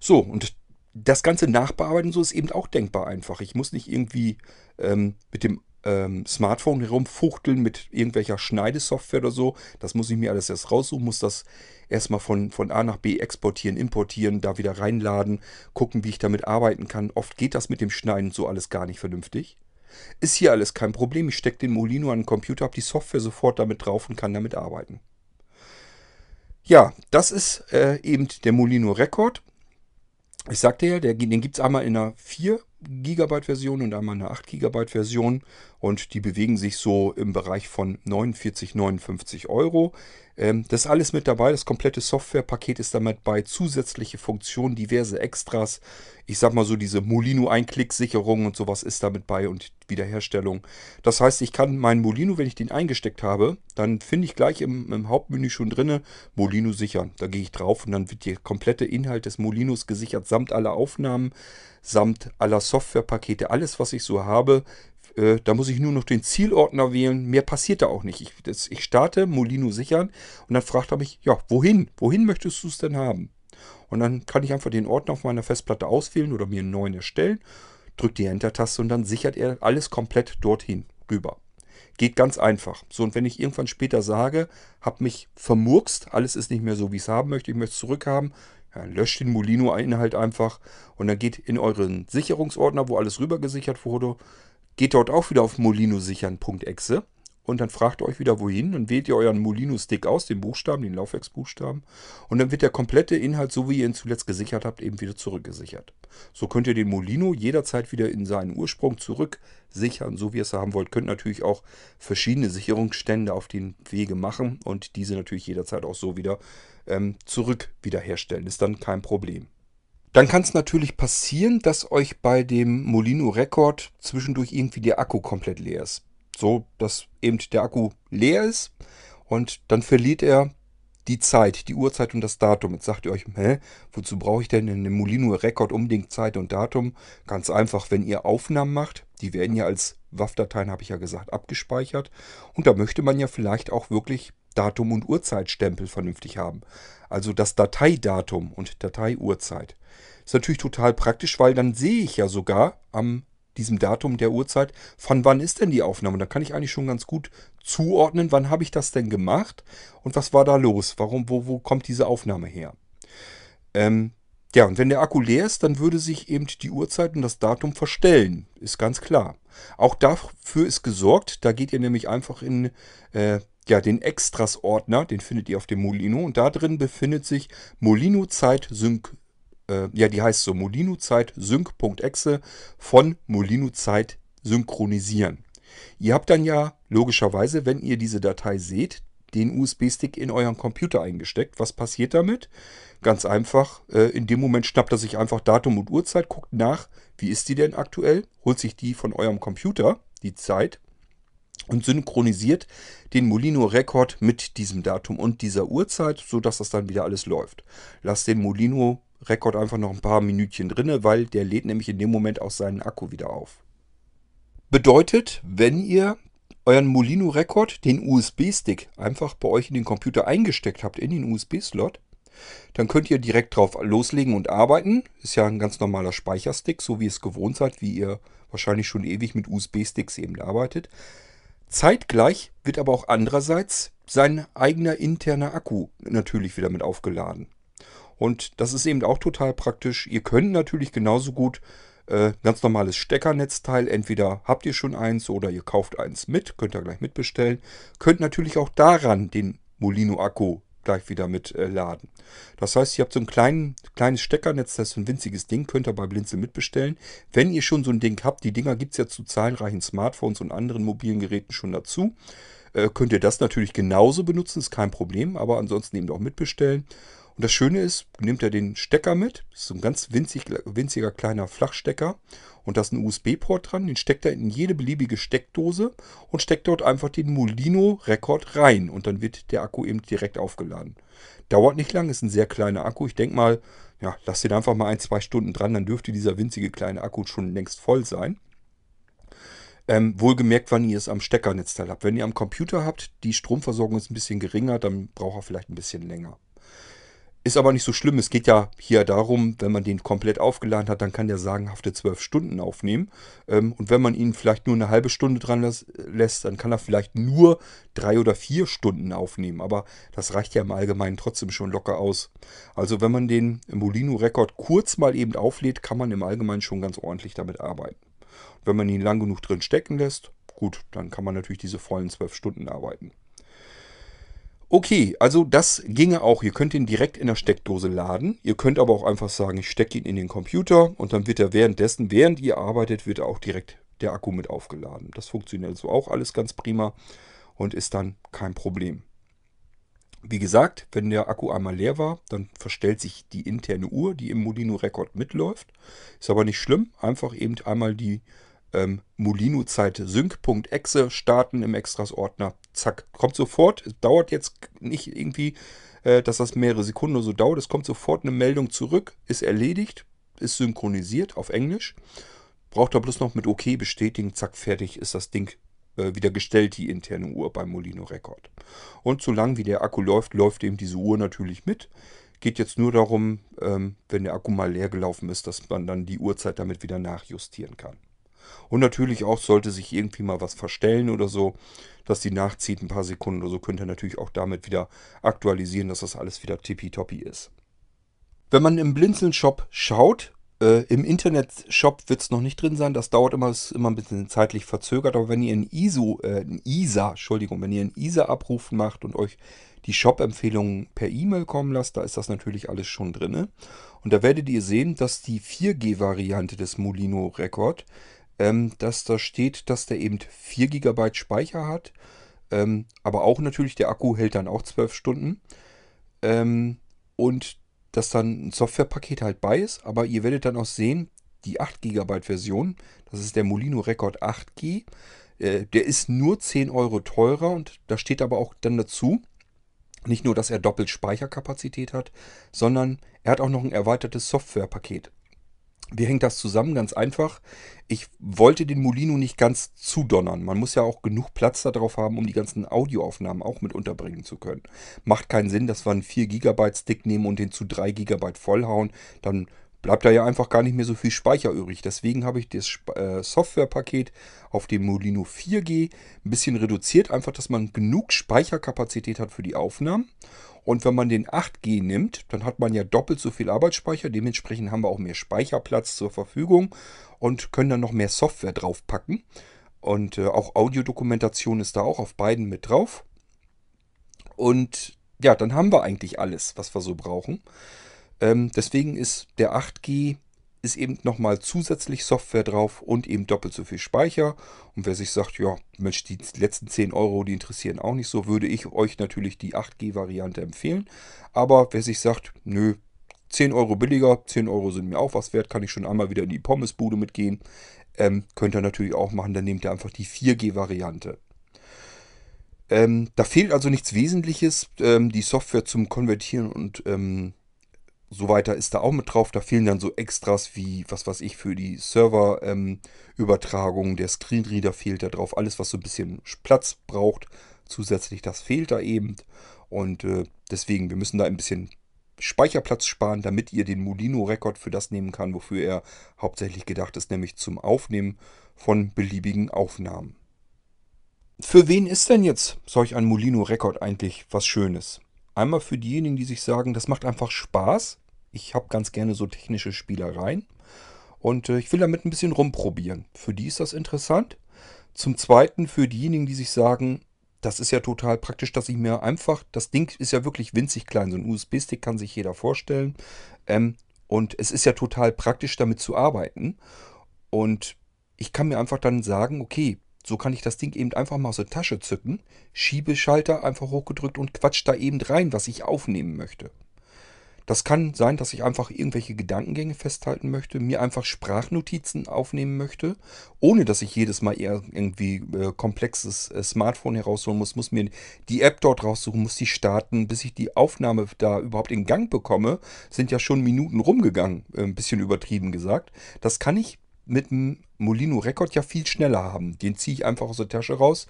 So, und das ganze Nachbearbeiten so ist eben auch denkbar einfach. Ich muss nicht irgendwie ähm, mit dem ähm, Smartphone herumfuchteln mit irgendwelcher Schneidesoftware oder so. Das muss ich mir alles erst raussuchen, muss das erstmal von, von A nach B exportieren, importieren, da wieder reinladen, gucken, wie ich damit arbeiten kann. Oft geht das mit dem Schneiden so alles gar nicht vernünftig. Ist hier alles kein Problem. Ich stecke den Molino an den Computer, habe die Software sofort damit drauf und kann damit arbeiten. Ja, das ist äh, eben der Molino Record. Ich sagte ja, der, den gibt es einmal in einer 4 GB Version und einmal eine 8 GB Version und die bewegen sich so im Bereich von 49, 59 Euro. Ähm, das ist alles mit dabei. Das komplette Softwarepaket ist damit bei. Zusätzliche Funktionen, diverse Extras. Ich sag mal so, diese Molino-Einklick-Sicherung und sowas ist damit bei und Wiederherstellung. Das heißt, ich kann meinen Molino, wenn ich den eingesteckt habe, dann finde ich gleich im, im Hauptmenü schon drinne Molino sichern. Da gehe ich drauf und dann wird der komplette Inhalt des Molinos gesichert, samt aller Aufnahmen, samt aller Softwarepakete, alles, was ich so habe, äh, da muss ich nur noch den Zielordner wählen. Mehr passiert da auch nicht. Ich, das, ich starte Molino sichern und dann fragt er mich, ja, wohin? Wohin möchtest du es denn haben? Und dann kann ich einfach den Ordner auf meiner Festplatte auswählen oder mir einen neuen erstellen, drücke die Enter-Taste und dann sichert er alles komplett dorthin rüber. Geht ganz einfach. So, und wenn ich irgendwann später sage, habe mich vermurkst, alles ist nicht mehr so, wie ich es haben möchte, ich möchte es zurückhaben, ja, löscht den Molino-Inhalt einfach und dann geht in euren Sicherungsordner, wo alles rüber gesichert wurde, Geht dort auch wieder auf Molino sichern.exe und dann fragt ihr euch wieder wohin. Dann wählt ihr euren Molino-Stick aus, den Buchstaben, den Laufwerksbuchstaben. Und dann wird der komplette Inhalt, so wie ihr ihn zuletzt gesichert habt, eben wieder zurückgesichert. So könnt ihr den Molino jederzeit wieder in seinen Ursprung zurücksichern, so wie ihr es haben wollt. Könnt natürlich auch verschiedene Sicherungsstände auf den Wege machen und diese natürlich jederzeit auch so wieder ähm, zurück wiederherstellen. Ist dann kein Problem. Dann kann es natürlich passieren, dass euch bei dem Molino Record zwischendurch irgendwie der Akku komplett leer ist. So, dass eben der Akku leer ist und dann verliert er die Zeit, die Uhrzeit und das Datum. Jetzt sagt ihr euch, hä, wozu brauche ich denn in einem Molino Record unbedingt Zeit und Datum? Ganz einfach, wenn ihr Aufnahmen macht, die werden ja als WAV-Dateien, habe ich ja gesagt, abgespeichert. Und da möchte man ja vielleicht auch wirklich Datum und Uhrzeitstempel vernünftig haben. Also das Dateidatum und Dateiuhrzeit. Ist natürlich total praktisch, weil dann sehe ich ja sogar am diesem Datum der Uhrzeit, von wann ist denn die Aufnahme? Da kann ich eigentlich schon ganz gut zuordnen, wann habe ich das denn gemacht und was war da los? Warum, wo, wo kommt diese Aufnahme her? Ähm, ja, und wenn der Akku leer ist, dann würde sich eben die Uhrzeit und das Datum verstellen. Ist ganz klar. Auch dafür ist gesorgt, da geht ihr nämlich einfach in äh, ja, den Extras-Ordner, den findet ihr auf dem Molino und da drin befindet sich Molino Zeit Sync äh, ja, die heißt so Molino Zeit Sync.exe von Molino Zeit synchronisieren. Ihr habt dann ja logischerweise, wenn ihr diese Datei seht, den USB-Stick in euren Computer eingesteckt. Was passiert damit? Ganz einfach, äh, in dem Moment schnappt er sich einfach Datum und Uhrzeit, guckt nach, wie ist die denn aktuell, holt sich die von eurem Computer, die Zeit, und synchronisiert den Molino Rekord mit diesem Datum und dieser Uhrzeit, sodass das dann wieder alles läuft. Lasst den Molino Rekord einfach noch ein paar Minütchen drin, weil der lädt nämlich in dem Moment auch seinen Akku wieder auf. Bedeutet, wenn ihr euren Molino Rekord, den USB-Stick, einfach bei euch in den Computer eingesteckt habt, in den USB-Slot, dann könnt ihr direkt drauf loslegen und arbeiten. Ist ja ein ganz normaler Speicherstick, so wie es gewohnt seid, wie ihr wahrscheinlich schon ewig mit USB-Sticks eben arbeitet. Zeitgleich wird aber auch andererseits sein eigener interner Akku natürlich wieder mit aufgeladen. Und das ist eben auch total praktisch. Ihr könnt natürlich genauso gut äh, ganz normales Steckernetzteil, entweder habt ihr schon eins oder ihr kauft eins mit, könnt ihr gleich mitbestellen. Könnt natürlich auch daran den Molino-Akku gleich wieder mit äh, laden. Das heißt, ihr habt so ein klein, kleines Steckernetz, das ist ein winziges Ding, könnt ihr bei Blinzel mitbestellen. Wenn ihr schon so ein Ding habt, die Dinger gibt es ja zu zahlreichen Smartphones und anderen mobilen Geräten schon dazu, äh, könnt ihr das natürlich genauso benutzen, ist kein Problem, aber ansonsten eben auch mitbestellen. Und das Schöne ist, nehmt ihr den Stecker mit, ist so ein ganz winzig, winziger kleiner Flachstecker und da ist ein USB-Port dran, den steckt er in jede beliebige Steckdose und steckt dort einfach den Molino Rekord rein und dann wird der Akku eben direkt aufgeladen. Dauert nicht lang, ist ein sehr kleiner Akku. Ich denke mal, ja, lasst den einfach mal ein, zwei Stunden dran, dann dürfte dieser winzige kleine Akku schon längst voll sein. Ähm, wohlgemerkt, wann ihr es am Steckernetzteil habt. Wenn ihr am Computer habt, die Stromversorgung ist ein bisschen geringer, dann braucht er vielleicht ein bisschen länger. Ist aber nicht so schlimm. Es geht ja hier darum, wenn man den komplett aufgeladen hat, dann kann der sagenhafte 12 Stunden aufnehmen. Ähm, und wenn man ihn vielleicht nur eine halbe Stunde dran lässt, dann kann er vielleicht nur drei oder vier Stunden aufnehmen. Aber das reicht ja im Allgemeinen trotzdem schon locker aus. Also wenn man den Molino Rekord kurz mal eben auflädt, kann man im Allgemeinen schon ganz ordentlich damit arbeiten. wenn man ihn lang genug drin stecken lässt, gut, dann kann man natürlich diese vollen 12 Stunden arbeiten. Okay, also das ginge auch. Ihr könnt ihn direkt in der Steckdose laden. Ihr könnt aber auch einfach sagen, ich stecke ihn in den Computer und dann wird er währenddessen, während ihr arbeitet, wird auch direkt der Akku mit aufgeladen. Das funktioniert so auch alles ganz prima und ist dann kein Problem. Wie gesagt, wenn der Akku einmal leer war, dann verstellt sich die interne Uhr, die im Molino Record mitläuft. Ist aber nicht schlimm, einfach eben einmal die ähm, Molino-Zeit sync.exe starten im Extras-Ordner. Zack, kommt sofort. Es dauert jetzt nicht irgendwie, äh, dass das mehrere Sekunden oder so dauert. Es kommt sofort eine Meldung zurück, ist erledigt, ist synchronisiert auf Englisch. Braucht er bloß noch mit OK bestätigen, zack, fertig ist das Ding äh, wieder gestellt, die interne Uhr beim Molino Record. Und solange wie der Akku läuft, läuft eben diese Uhr natürlich mit. Geht jetzt nur darum, ähm, wenn der Akku mal leer gelaufen ist, dass man dann die Uhrzeit damit wieder nachjustieren kann. Und natürlich auch, sollte sich irgendwie mal was verstellen oder so, dass die nachzieht ein paar Sekunden oder so, könnt ihr natürlich auch damit wieder aktualisieren, dass das alles wieder tippitoppi ist. Wenn man im Blinzeln-Shop schaut, äh, im Internet-Shop wird es noch nicht drin sein. Das dauert immer, ist immer ein bisschen zeitlich verzögert. Aber wenn ihr ein ISO, äh, ein ISA, Entschuldigung, wenn ihr ein ISA-Abruf macht und euch die Shop-Empfehlungen per E-Mail kommen lasst, da ist das natürlich alles schon drin. Und da werdet ihr sehen, dass die 4G-Variante des Molino Record ähm, dass da steht, dass der eben 4 GB Speicher hat. Ähm, aber auch natürlich, der Akku hält dann auch 12 Stunden. Ähm, und dass dann ein Softwarepaket halt bei ist. Aber ihr werdet dann auch sehen, die 8 GB Version, das ist der Molino Record 8G, äh, der ist nur 10 Euro teurer und da steht aber auch dann dazu, nicht nur, dass er doppelt Speicherkapazität hat, sondern er hat auch noch ein erweitertes Softwarepaket. Wie hängt das zusammen? Ganz einfach. Ich wollte den Molino nicht ganz zudonnern. Man muss ja auch genug Platz darauf haben, um die ganzen Audioaufnahmen auch mit unterbringen zu können. Macht keinen Sinn, dass wir einen 4 GB Stick nehmen und den zu 3 GB vollhauen. Dann bleibt da ja einfach gar nicht mehr so viel Speicher übrig. Deswegen habe ich das äh, Softwarepaket auf dem Molino 4G ein bisschen reduziert. Einfach, dass man genug Speicherkapazität hat für die Aufnahmen. Und wenn man den 8G nimmt, dann hat man ja doppelt so viel Arbeitsspeicher. Dementsprechend haben wir auch mehr Speicherplatz zur Verfügung und können dann noch mehr Software draufpacken. Und äh, auch Audiodokumentation ist da auch auf beiden mit drauf. Und ja, dann haben wir eigentlich alles, was wir so brauchen. Ähm, deswegen ist der 8G ist eben nochmal zusätzlich Software drauf und eben doppelt so viel Speicher. Und wer sich sagt, ja, Mensch, die letzten 10 Euro, die interessieren auch nicht so, würde ich euch natürlich die 8G-Variante empfehlen. Aber wer sich sagt, nö, 10 Euro billiger, 10 Euro sind mir auch was wert, kann ich schon einmal wieder in die Pommesbude mitgehen. Ähm, könnt ihr natürlich auch machen, dann nehmt ihr einfach die 4G-Variante. Ähm, da fehlt also nichts Wesentliches. Ähm, die Software zum Konvertieren und ähm, so weiter ist da auch mit drauf. Da fehlen dann so Extras wie, was weiß ich, für die Serverübertragung. Ähm, der Screenreader fehlt da drauf. Alles, was so ein bisschen Platz braucht, zusätzlich, das fehlt da eben. Und äh, deswegen, wir müssen da ein bisschen Speicherplatz sparen, damit ihr den Molino-Rekord für das nehmen kann, wofür er hauptsächlich gedacht ist, nämlich zum Aufnehmen von beliebigen Aufnahmen. für wen ist denn jetzt solch ein Molino Rekord eigentlich was Schönes? Einmal für diejenigen, die sich sagen, das macht einfach Spaß. Ich habe ganz gerne so technische Spielereien. Und äh, ich will damit ein bisschen rumprobieren. Für die ist das interessant. Zum Zweiten für diejenigen, die sich sagen, das ist ja total praktisch, dass ich mir einfach, das Ding ist ja wirklich winzig klein, so ein USB-Stick kann sich jeder vorstellen. Ähm, und es ist ja total praktisch, damit zu arbeiten. Und ich kann mir einfach dann sagen, okay, so kann ich das Ding eben einfach mal aus der Tasche zücken, Schiebeschalter einfach hochgedrückt und quatsch da eben rein, was ich aufnehmen möchte. Das kann sein, dass ich einfach irgendwelche Gedankengänge festhalten möchte, mir einfach Sprachnotizen aufnehmen möchte, ohne dass ich jedes Mal irgendwie äh, komplexes äh, Smartphone herausholen muss, muss mir die App dort raussuchen, muss die starten, bis ich die Aufnahme da überhaupt in Gang bekomme, sind ja schon Minuten rumgegangen, äh, ein bisschen übertrieben gesagt. Das kann ich mit dem Molino Record ja viel schneller haben. Den ziehe ich einfach aus der Tasche raus.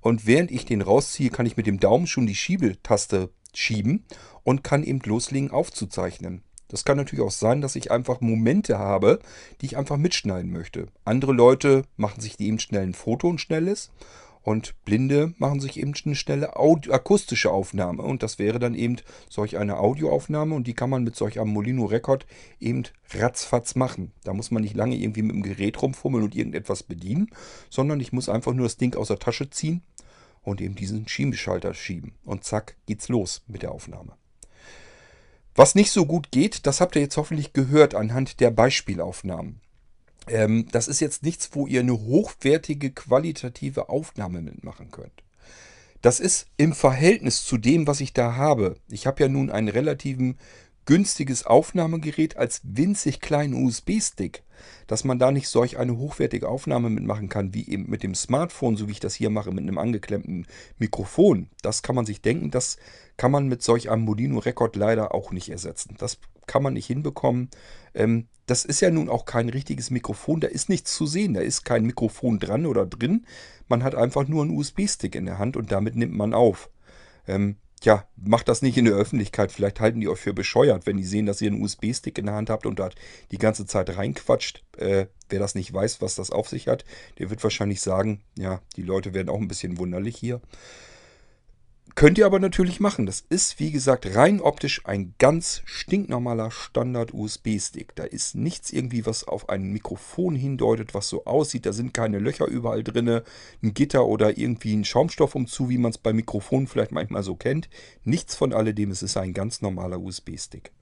Und während ich den rausziehe, kann ich mit dem Daumen schon die Schiebetaste schieben und kann eben loslegen aufzuzeichnen. Das kann natürlich auch sein, dass ich einfach Momente habe, die ich einfach mitschneiden möchte. Andere Leute machen sich eben schnell ein Foto und schnelles und Blinde machen sich eben eine schnelle Audio akustische Aufnahme. Und das wäre dann eben solch eine Audioaufnahme. Und die kann man mit solch einem Molino Record eben ratzfatz machen. Da muss man nicht lange irgendwie mit dem Gerät rumfummeln und irgendetwas bedienen, sondern ich muss einfach nur das Ding aus der Tasche ziehen und eben diesen Schiebeschalter schieben. Und zack, geht's los mit der Aufnahme. Was nicht so gut geht, das habt ihr jetzt hoffentlich gehört anhand der Beispielaufnahmen. Ähm, das ist jetzt nichts, wo ihr eine hochwertige, qualitative Aufnahme mitmachen könnt. Das ist im Verhältnis zu dem, was ich da habe. Ich habe ja nun einen relativen günstiges Aufnahmegerät als winzig kleinen USB-Stick, dass man da nicht solch eine hochwertige Aufnahme mitmachen kann, wie eben mit dem Smartphone, so wie ich das hier mache, mit einem angeklemmten Mikrofon. Das kann man sich denken, das kann man mit solch einem Molino Record leider auch nicht ersetzen. Das kann man nicht hinbekommen. Ähm, das ist ja nun auch kein richtiges Mikrofon, da ist nichts zu sehen, da ist kein Mikrofon dran oder drin. Man hat einfach nur einen USB-Stick in der Hand und damit nimmt man auf. Ähm, Tja, macht das nicht in der Öffentlichkeit. Vielleicht halten die euch für bescheuert, wenn die sehen, dass ihr einen USB-Stick in der Hand habt und dort die ganze Zeit reinquatscht. Äh, wer das nicht weiß, was das auf sich hat, der wird wahrscheinlich sagen, ja, die Leute werden auch ein bisschen wunderlich hier. Könnt ihr aber natürlich machen. Das ist, wie gesagt, rein optisch ein ganz stinknormaler Standard-USB-Stick. Da ist nichts irgendwie, was auf ein Mikrofon hindeutet, was so aussieht. Da sind keine Löcher überall drin, ein Gitter oder irgendwie ein Schaumstoff umzu, wie man es bei Mikrofonen vielleicht manchmal so kennt. Nichts von alledem. Es ist ein ganz normaler USB-Stick.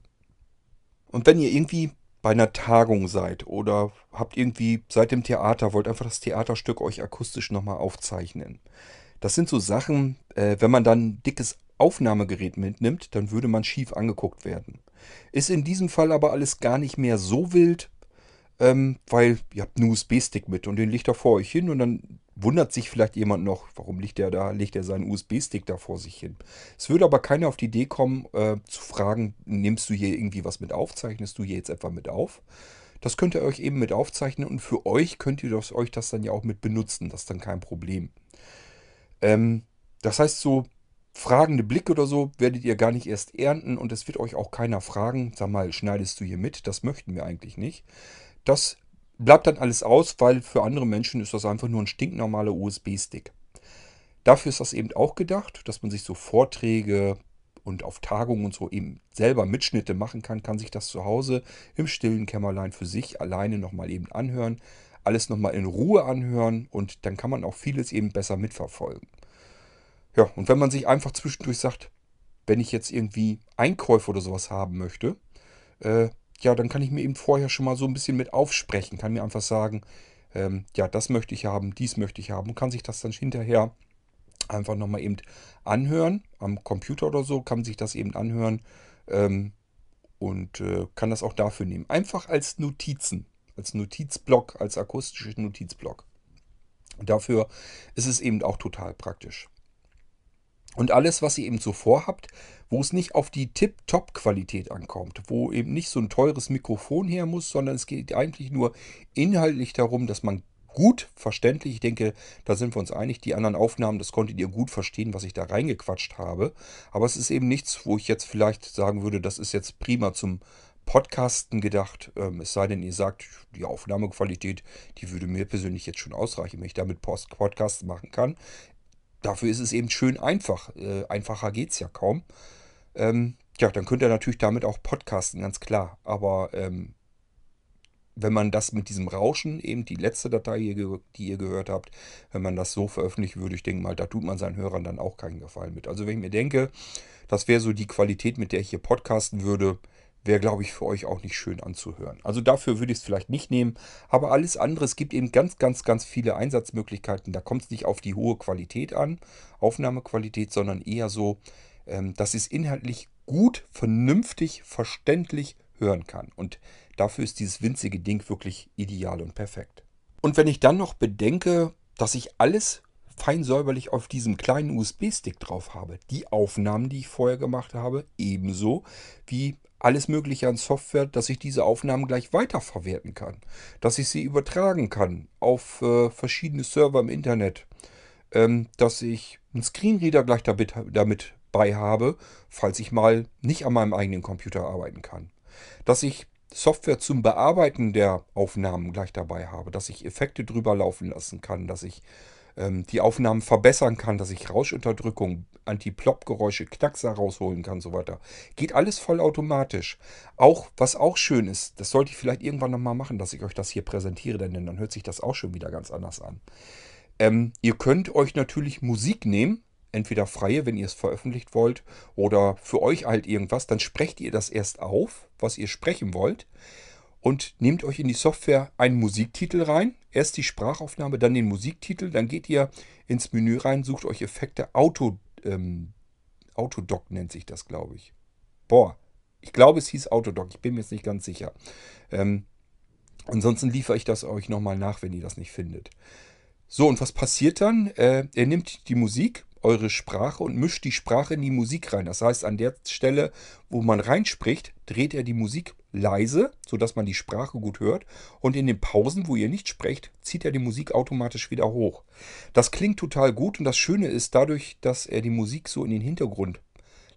Und wenn ihr irgendwie bei einer Tagung seid oder habt irgendwie seit dem Theater, wollt einfach das Theaterstück euch akustisch nochmal aufzeichnen das sind so Sachen, äh, wenn man dann ein dickes Aufnahmegerät mitnimmt, dann würde man schief angeguckt werden. Ist in diesem Fall aber alles gar nicht mehr so wild, ähm, weil ihr habt einen USB-Stick mit und den legt er vor euch hin und dann wundert sich vielleicht jemand noch, warum liegt er da, legt er seinen USB-Stick da vor sich hin. Es würde aber keiner auf die Idee kommen, äh, zu fragen, nimmst du hier irgendwie was mit auf, zeichnest du hier jetzt etwa mit auf? Das könnt ihr euch eben mit aufzeichnen und für euch könnt ihr das, euch das dann ja auch mit benutzen, das ist dann kein Problem. Ähm, das heißt, so fragende Blicke oder so werdet ihr gar nicht erst ernten und es wird euch auch keiner fragen, sag mal, schneidest du hier mit? Das möchten wir eigentlich nicht. Das bleibt dann alles aus, weil für andere Menschen ist das einfach nur ein stinknormaler USB-Stick. Dafür ist das eben auch gedacht, dass man sich so Vorträge und auf Tagungen und so eben selber Mitschnitte machen kann, kann sich das zu Hause im stillen Kämmerlein für sich alleine nochmal eben anhören alles nochmal in Ruhe anhören und dann kann man auch vieles eben besser mitverfolgen. Ja, und wenn man sich einfach zwischendurch sagt, wenn ich jetzt irgendwie Einkäufe oder sowas haben möchte, äh, ja, dann kann ich mir eben vorher schon mal so ein bisschen mit aufsprechen, kann mir einfach sagen, ähm, ja, das möchte ich haben, dies möchte ich haben und kann sich das dann hinterher einfach nochmal eben anhören, am Computer oder so, kann sich das eben anhören ähm, und äh, kann das auch dafür nehmen. Einfach als Notizen als Notizblock, als akustisches Notizblock. Dafür ist es eben auch total praktisch. Und alles, was ihr eben so vorhabt, wo es nicht auf die Tip-Top-Qualität ankommt, wo eben nicht so ein teures Mikrofon her muss, sondern es geht eigentlich nur inhaltlich darum, dass man gut verständlich, ich denke, da sind wir uns einig, die anderen Aufnahmen, das konntet ihr gut verstehen, was ich da reingequatscht habe. Aber es ist eben nichts, wo ich jetzt vielleicht sagen würde, das ist jetzt prima zum Podcasten gedacht. Ähm, es sei denn, ihr sagt, die Aufnahmequalität, die würde mir persönlich jetzt schon ausreichen, wenn ich damit Post Podcasts machen kann. dafür ist es eben schön einfach. Äh, einfacher geht es ja kaum. Ähm, ja, dann könnt ihr natürlich damit auch podcasten, ganz klar. Aber ähm, wenn man das mit diesem Rauschen, eben die letzte Datei, die ihr gehört habt, wenn man das so veröffentlichen würde, ich denke mal, da tut man seinen Hörern dann auch keinen Gefallen mit. Also wenn ich mir denke, das wäre so die Qualität, mit der ich hier podcasten würde, wäre, glaube ich, für euch auch nicht schön anzuhören. Also dafür würde ich es vielleicht nicht nehmen. Aber alles andere, es gibt eben ganz, ganz, ganz viele Einsatzmöglichkeiten. Da kommt es nicht auf die hohe Qualität an, Aufnahmequalität, sondern eher so, ähm, dass es inhaltlich gut, vernünftig, verständlich hören kann. Und dafür ist dieses winzige Ding wirklich ideal und perfekt. Und wenn ich dann noch bedenke, dass ich alles fein säuberlich auf diesem kleinen USB-Stick drauf habe, die Aufnahmen, die ich vorher gemacht habe, ebenso wie alles Mögliche an Software, dass ich diese Aufnahmen gleich weiterverwerten kann, dass ich sie übertragen kann auf äh, verschiedene Server im Internet, ähm, dass ich einen Screenreader gleich damit, damit bei habe, falls ich mal nicht an meinem eigenen Computer arbeiten kann, dass ich Software zum Bearbeiten der Aufnahmen gleich dabei habe, dass ich Effekte drüber laufen lassen kann, dass ich ähm, die Aufnahmen verbessern kann, dass ich Rauschunterdrückung, Anti-Plop-Geräusche, Knackser rausholen kann, so weiter. Geht alles vollautomatisch. Auch, was auch schön ist, das sollte ich vielleicht irgendwann nochmal machen, dass ich euch das hier präsentiere, denn dann hört sich das auch schon wieder ganz anders an. Ähm, ihr könnt euch natürlich Musik nehmen, entweder freie, wenn ihr es veröffentlicht wollt, oder für euch halt irgendwas, dann sprecht ihr das erst auf, was ihr sprechen wollt und nehmt euch in die Software einen Musiktitel rein. Erst die Sprachaufnahme, dann den Musiktitel. Dann geht ihr ins Menü rein, sucht euch Effekte. Auto, ähm, Autodoc nennt sich das, glaube ich. Boah, ich glaube, es hieß Autodoc. Ich bin mir jetzt nicht ganz sicher. Ähm, ansonsten liefere ich das euch nochmal nach, wenn ihr das nicht findet. So, und was passiert dann? Äh, er nimmt die Musik, eure Sprache und mischt die Sprache in die Musik rein. Das heißt, an der Stelle, wo man reinspricht, dreht er die Musik leise, sodass man die Sprache gut hört. Und in den Pausen, wo ihr nicht sprecht, zieht er die Musik automatisch wieder hoch. Das klingt total gut und das Schöne ist, dadurch, dass er die Musik so in den Hintergrund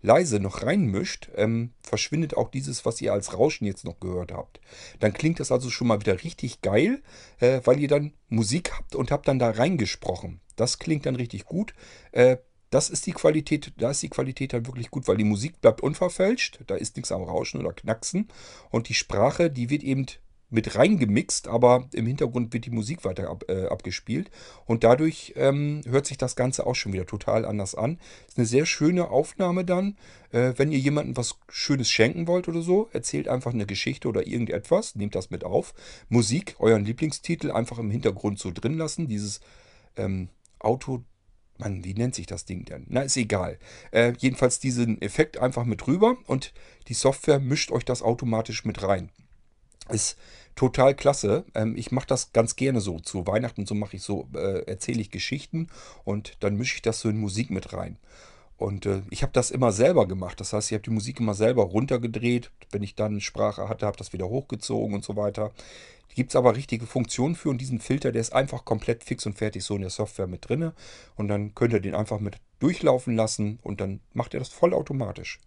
leise noch reinmischt, ähm, verschwindet auch dieses, was ihr als Rauschen jetzt noch gehört habt. Dann klingt das also schon mal wieder richtig geil, äh, weil ihr dann Musik habt und habt dann da reingesprochen. Das klingt dann richtig gut. Äh, das ist die Qualität, da ist die Qualität dann wirklich gut, weil die Musik bleibt unverfälscht, da ist nichts am Rauschen oder Knacksen und die Sprache, die wird eben mit reingemixt, aber im Hintergrund wird die Musik weiter ab, äh, abgespielt und dadurch ähm, hört sich das Ganze auch schon wieder total anders an. Ist eine sehr schöne Aufnahme dann. Äh, wenn ihr jemandem was Schönes schenken wollt oder so, erzählt einfach eine Geschichte oder irgendetwas, nehmt das mit auf. Musik, euren Lieblingstitel einfach im Hintergrund so drin lassen, dieses ähm, Auto Mann, wie nennt sich das Ding denn? Na, ist egal. Äh, jedenfalls diesen Effekt einfach mit rüber und die Software mischt euch das automatisch mit rein. Ist total klasse. Ähm, ich mache das ganz gerne so. Zu Weihnachten so mache ich so, äh, erzähle ich Geschichten und dann mische ich das so in Musik mit rein. Und äh, ich habe das immer selber gemacht. Das heißt, ich habe die Musik immer selber runtergedreht. Wenn ich dann Sprache hatte, habe das wieder hochgezogen und so weiter. Gibt es aber richtige Funktionen für und diesen Filter, der ist einfach komplett fix und fertig so in der Software mit drin. Und dann könnt ihr den einfach mit durchlaufen lassen und dann macht er das vollautomatisch.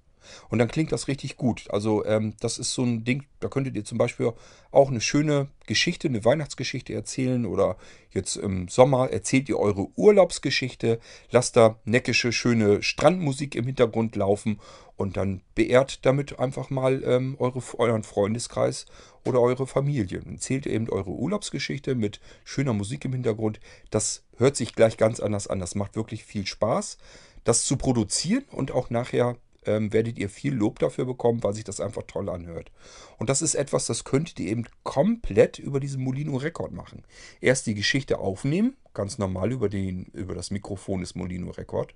Und dann klingt das richtig gut. Also ähm, das ist so ein Ding, da könntet ihr zum Beispiel auch eine schöne Geschichte, eine Weihnachtsgeschichte erzählen oder jetzt im Sommer erzählt ihr eure Urlaubsgeschichte, lasst da neckische, schöne Strandmusik im Hintergrund laufen und dann beehrt damit einfach mal ähm, eure, euren Freundeskreis oder eure Familie. Dann erzählt ihr eben eure Urlaubsgeschichte mit schöner Musik im Hintergrund. Das hört sich gleich ganz anders an. Das macht wirklich viel Spaß, das zu produzieren und auch nachher ähm, werdet ihr viel Lob dafür bekommen, weil sich das einfach toll anhört. Und das ist etwas, das könntet ihr eben komplett über diesen Molino Record machen. Erst die Geschichte aufnehmen, ganz normal über, den, über das Mikrofon des Molino Record.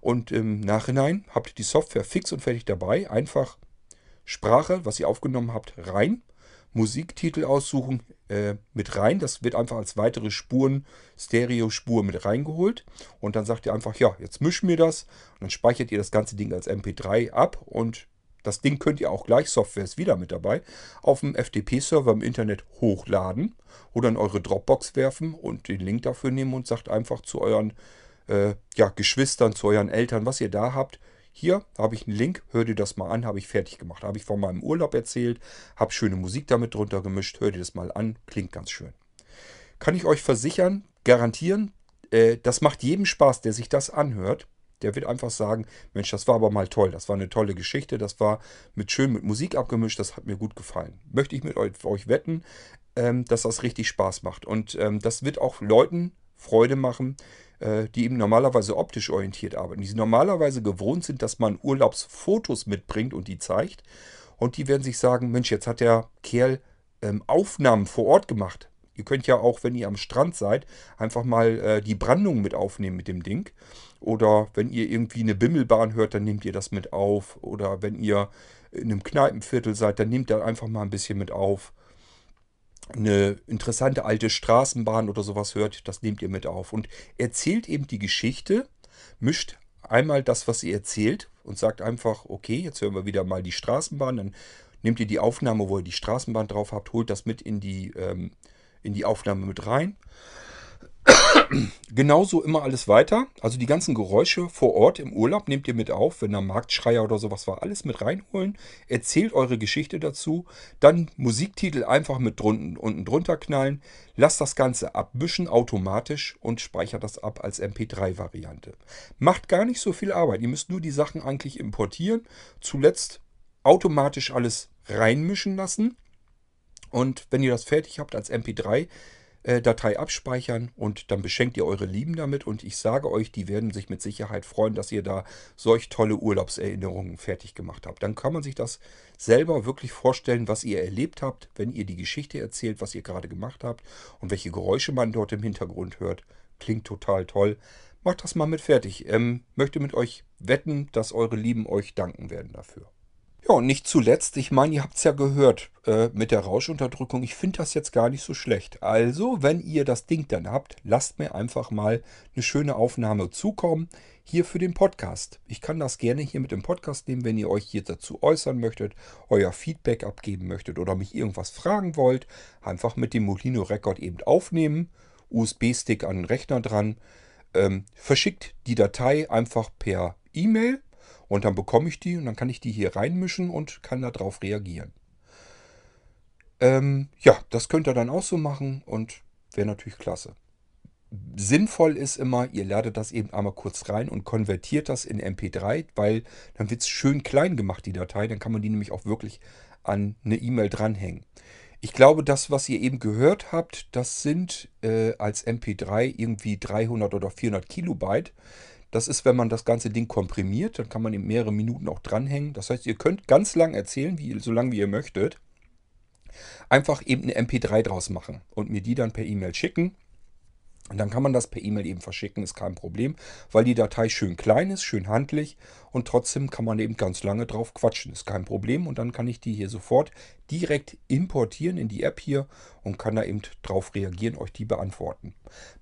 Und im Nachhinein habt ihr die Software fix und fertig dabei. Einfach Sprache, was ihr aufgenommen habt, rein. Musiktitel aussuchen, äh, mit rein. Das wird einfach als weitere Spuren, Stereo-Spur mit reingeholt. Und dann sagt ihr einfach, ja, jetzt mischen wir das. Und dann speichert ihr das ganze Ding als MP3 ab. Und das Ding könnt ihr auch gleich, Software ist wieder mit dabei, auf dem FTP-Server im Internet hochladen oder in eure Dropbox werfen und den Link dafür nehmen und sagt einfach zu euren äh, ja, Geschwistern, zu euren Eltern, was ihr da habt, hier habe ich einen Link, hör dir das mal an, habe ich fertig gemacht. Habe ich von meinem Urlaub erzählt, habe schöne Musik damit drunter gemischt, hör dir das mal an, klingt ganz schön. Kann ich euch versichern, garantieren, äh, das macht jedem Spaß, der sich das anhört. Der wird einfach sagen, Mensch, das war aber mal toll, das war eine tolle Geschichte, das war mit schön mit Musik abgemischt, das hat mir gut gefallen. Möchte ich mit euch, euch wetten, ähm, dass das richtig Spaß macht. Und ähm, das wird auch Leuten Freude machen, äh, die eben normalerweise optisch orientiert arbeiten, die normalerweise gewohnt sind, dass man Urlaubsfotos mitbringt und die zeigt. Und die werden sich sagen, Mensch, jetzt hat der Kerl ähm, Aufnahmen vor Ort gemacht. Ihr könnt ja auch, wenn ihr am Strand seid, einfach mal äh, die Brandung mit aufnehmen mit dem Ding. Oder wenn ihr irgendwie eine Bimmelbahn hört, dann nehmt ihr das mit auf. Oder wenn ihr in einem Kneipenviertel seid, dann nehmt ihr einfach mal ein bisschen mit auf. Eine interessante alte Straßenbahn oder sowas hört, das nehmt ihr mit auf. Und erzählt eben die Geschichte, mischt einmal das, was ihr erzählt und sagt einfach, okay, jetzt hören wir wieder mal die Straßenbahn, dann nehmt ihr die Aufnahme, wo ihr die Straßenbahn drauf habt, holt das mit in die ähm, in die Aufnahme mit rein. Genauso immer alles weiter. Also die ganzen Geräusche vor Ort im Urlaub nehmt ihr mit auf. Wenn da Marktschreier oder sowas war, alles mit reinholen. Erzählt eure Geschichte dazu. Dann Musiktitel einfach mit drunten, unten drunter knallen. Lasst das Ganze abmischen automatisch und speichert das ab als MP3-Variante. Macht gar nicht so viel Arbeit. Ihr müsst nur die Sachen eigentlich importieren. Zuletzt automatisch alles reinmischen lassen. Und wenn ihr das fertig habt als MP3, äh, Datei abspeichern und dann beschenkt ihr eure Lieben damit und ich sage euch, die werden sich mit Sicherheit freuen, dass ihr da solch tolle Urlaubserinnerungen fertig gemacht habt. Dann kann man sich das selber wirklich vorstellen, was ihr erlebt habt, wenn ihr die Geschichte erzählt, was ihr gerade gemacht habt und welche Geräusche man dort im Hintergrund hört. Klingt total toll. Macht das mal mit fertig. Ähm, möchte mit euch wetten, dass eure Lieben euch danken werden dafür. Ja, und nicht zuletzt, ich meine, ihr habt es ja gehört äh, mit der Rauschunterdrückung. Ich finde das jetzt gar nicht so schlecht. Also, wenn ihr das Ding dann habt, lasst mir einfach mal eine schöne Aufnahme zukommen. Hier für den Podcast. Ich kann das gerne hier mit dem Podcast nehmen, wenn ihr euch hier dazu äußern möchtet, euer Feedback abgeben möchtet oder mich irgendwas fragen wollt. Einfach mit dem Molino Record eben aufnehmen. USB-Stick an den Rechner dran. Ähm, verschickt die Datei einfach per E-Mail und dann bekomme ich die und dann kann ich die hier reinmischen und kann darauf reagieren. Ähm, ja, das könnt ihr dann auch so machen und wäre natürlich klasse. Sinnvoll ist immer, ihr ladet das eben einmal kurz rein und konvertiert das in MP3, weil dann wird es schön klein gemacht, die Datei. Dann kann man die nämlich auch wirklich an eine E-Mail dranhängen. Ich glaube, das, was ihr eben gehört habt, das sind äh, als MP3 irgendwie 300 oder 400 Kilobyte. Das ist, wenn man das ganze Ding komprimiert, dann kann man eben mehrere Minuten auch dranhängen. Das heißt, ihr könnt ganz lang erzählen, wie, so lange wie ihr möchtet. Einfach eben eine MP3 draus machen und mir die dann per E-Mail schicken. Und dann kann man das per E-Mail eben verschicken, ist kein Problem, weil die Datei schön klein ist, schön handlich und trotzdem kann man eben ganz lange drauf quatschen, ist kein Problem. Und dann kann ich die hier sofort direkt importieren in die App hier und kann da eben drauf reagieren, euch die beantworten.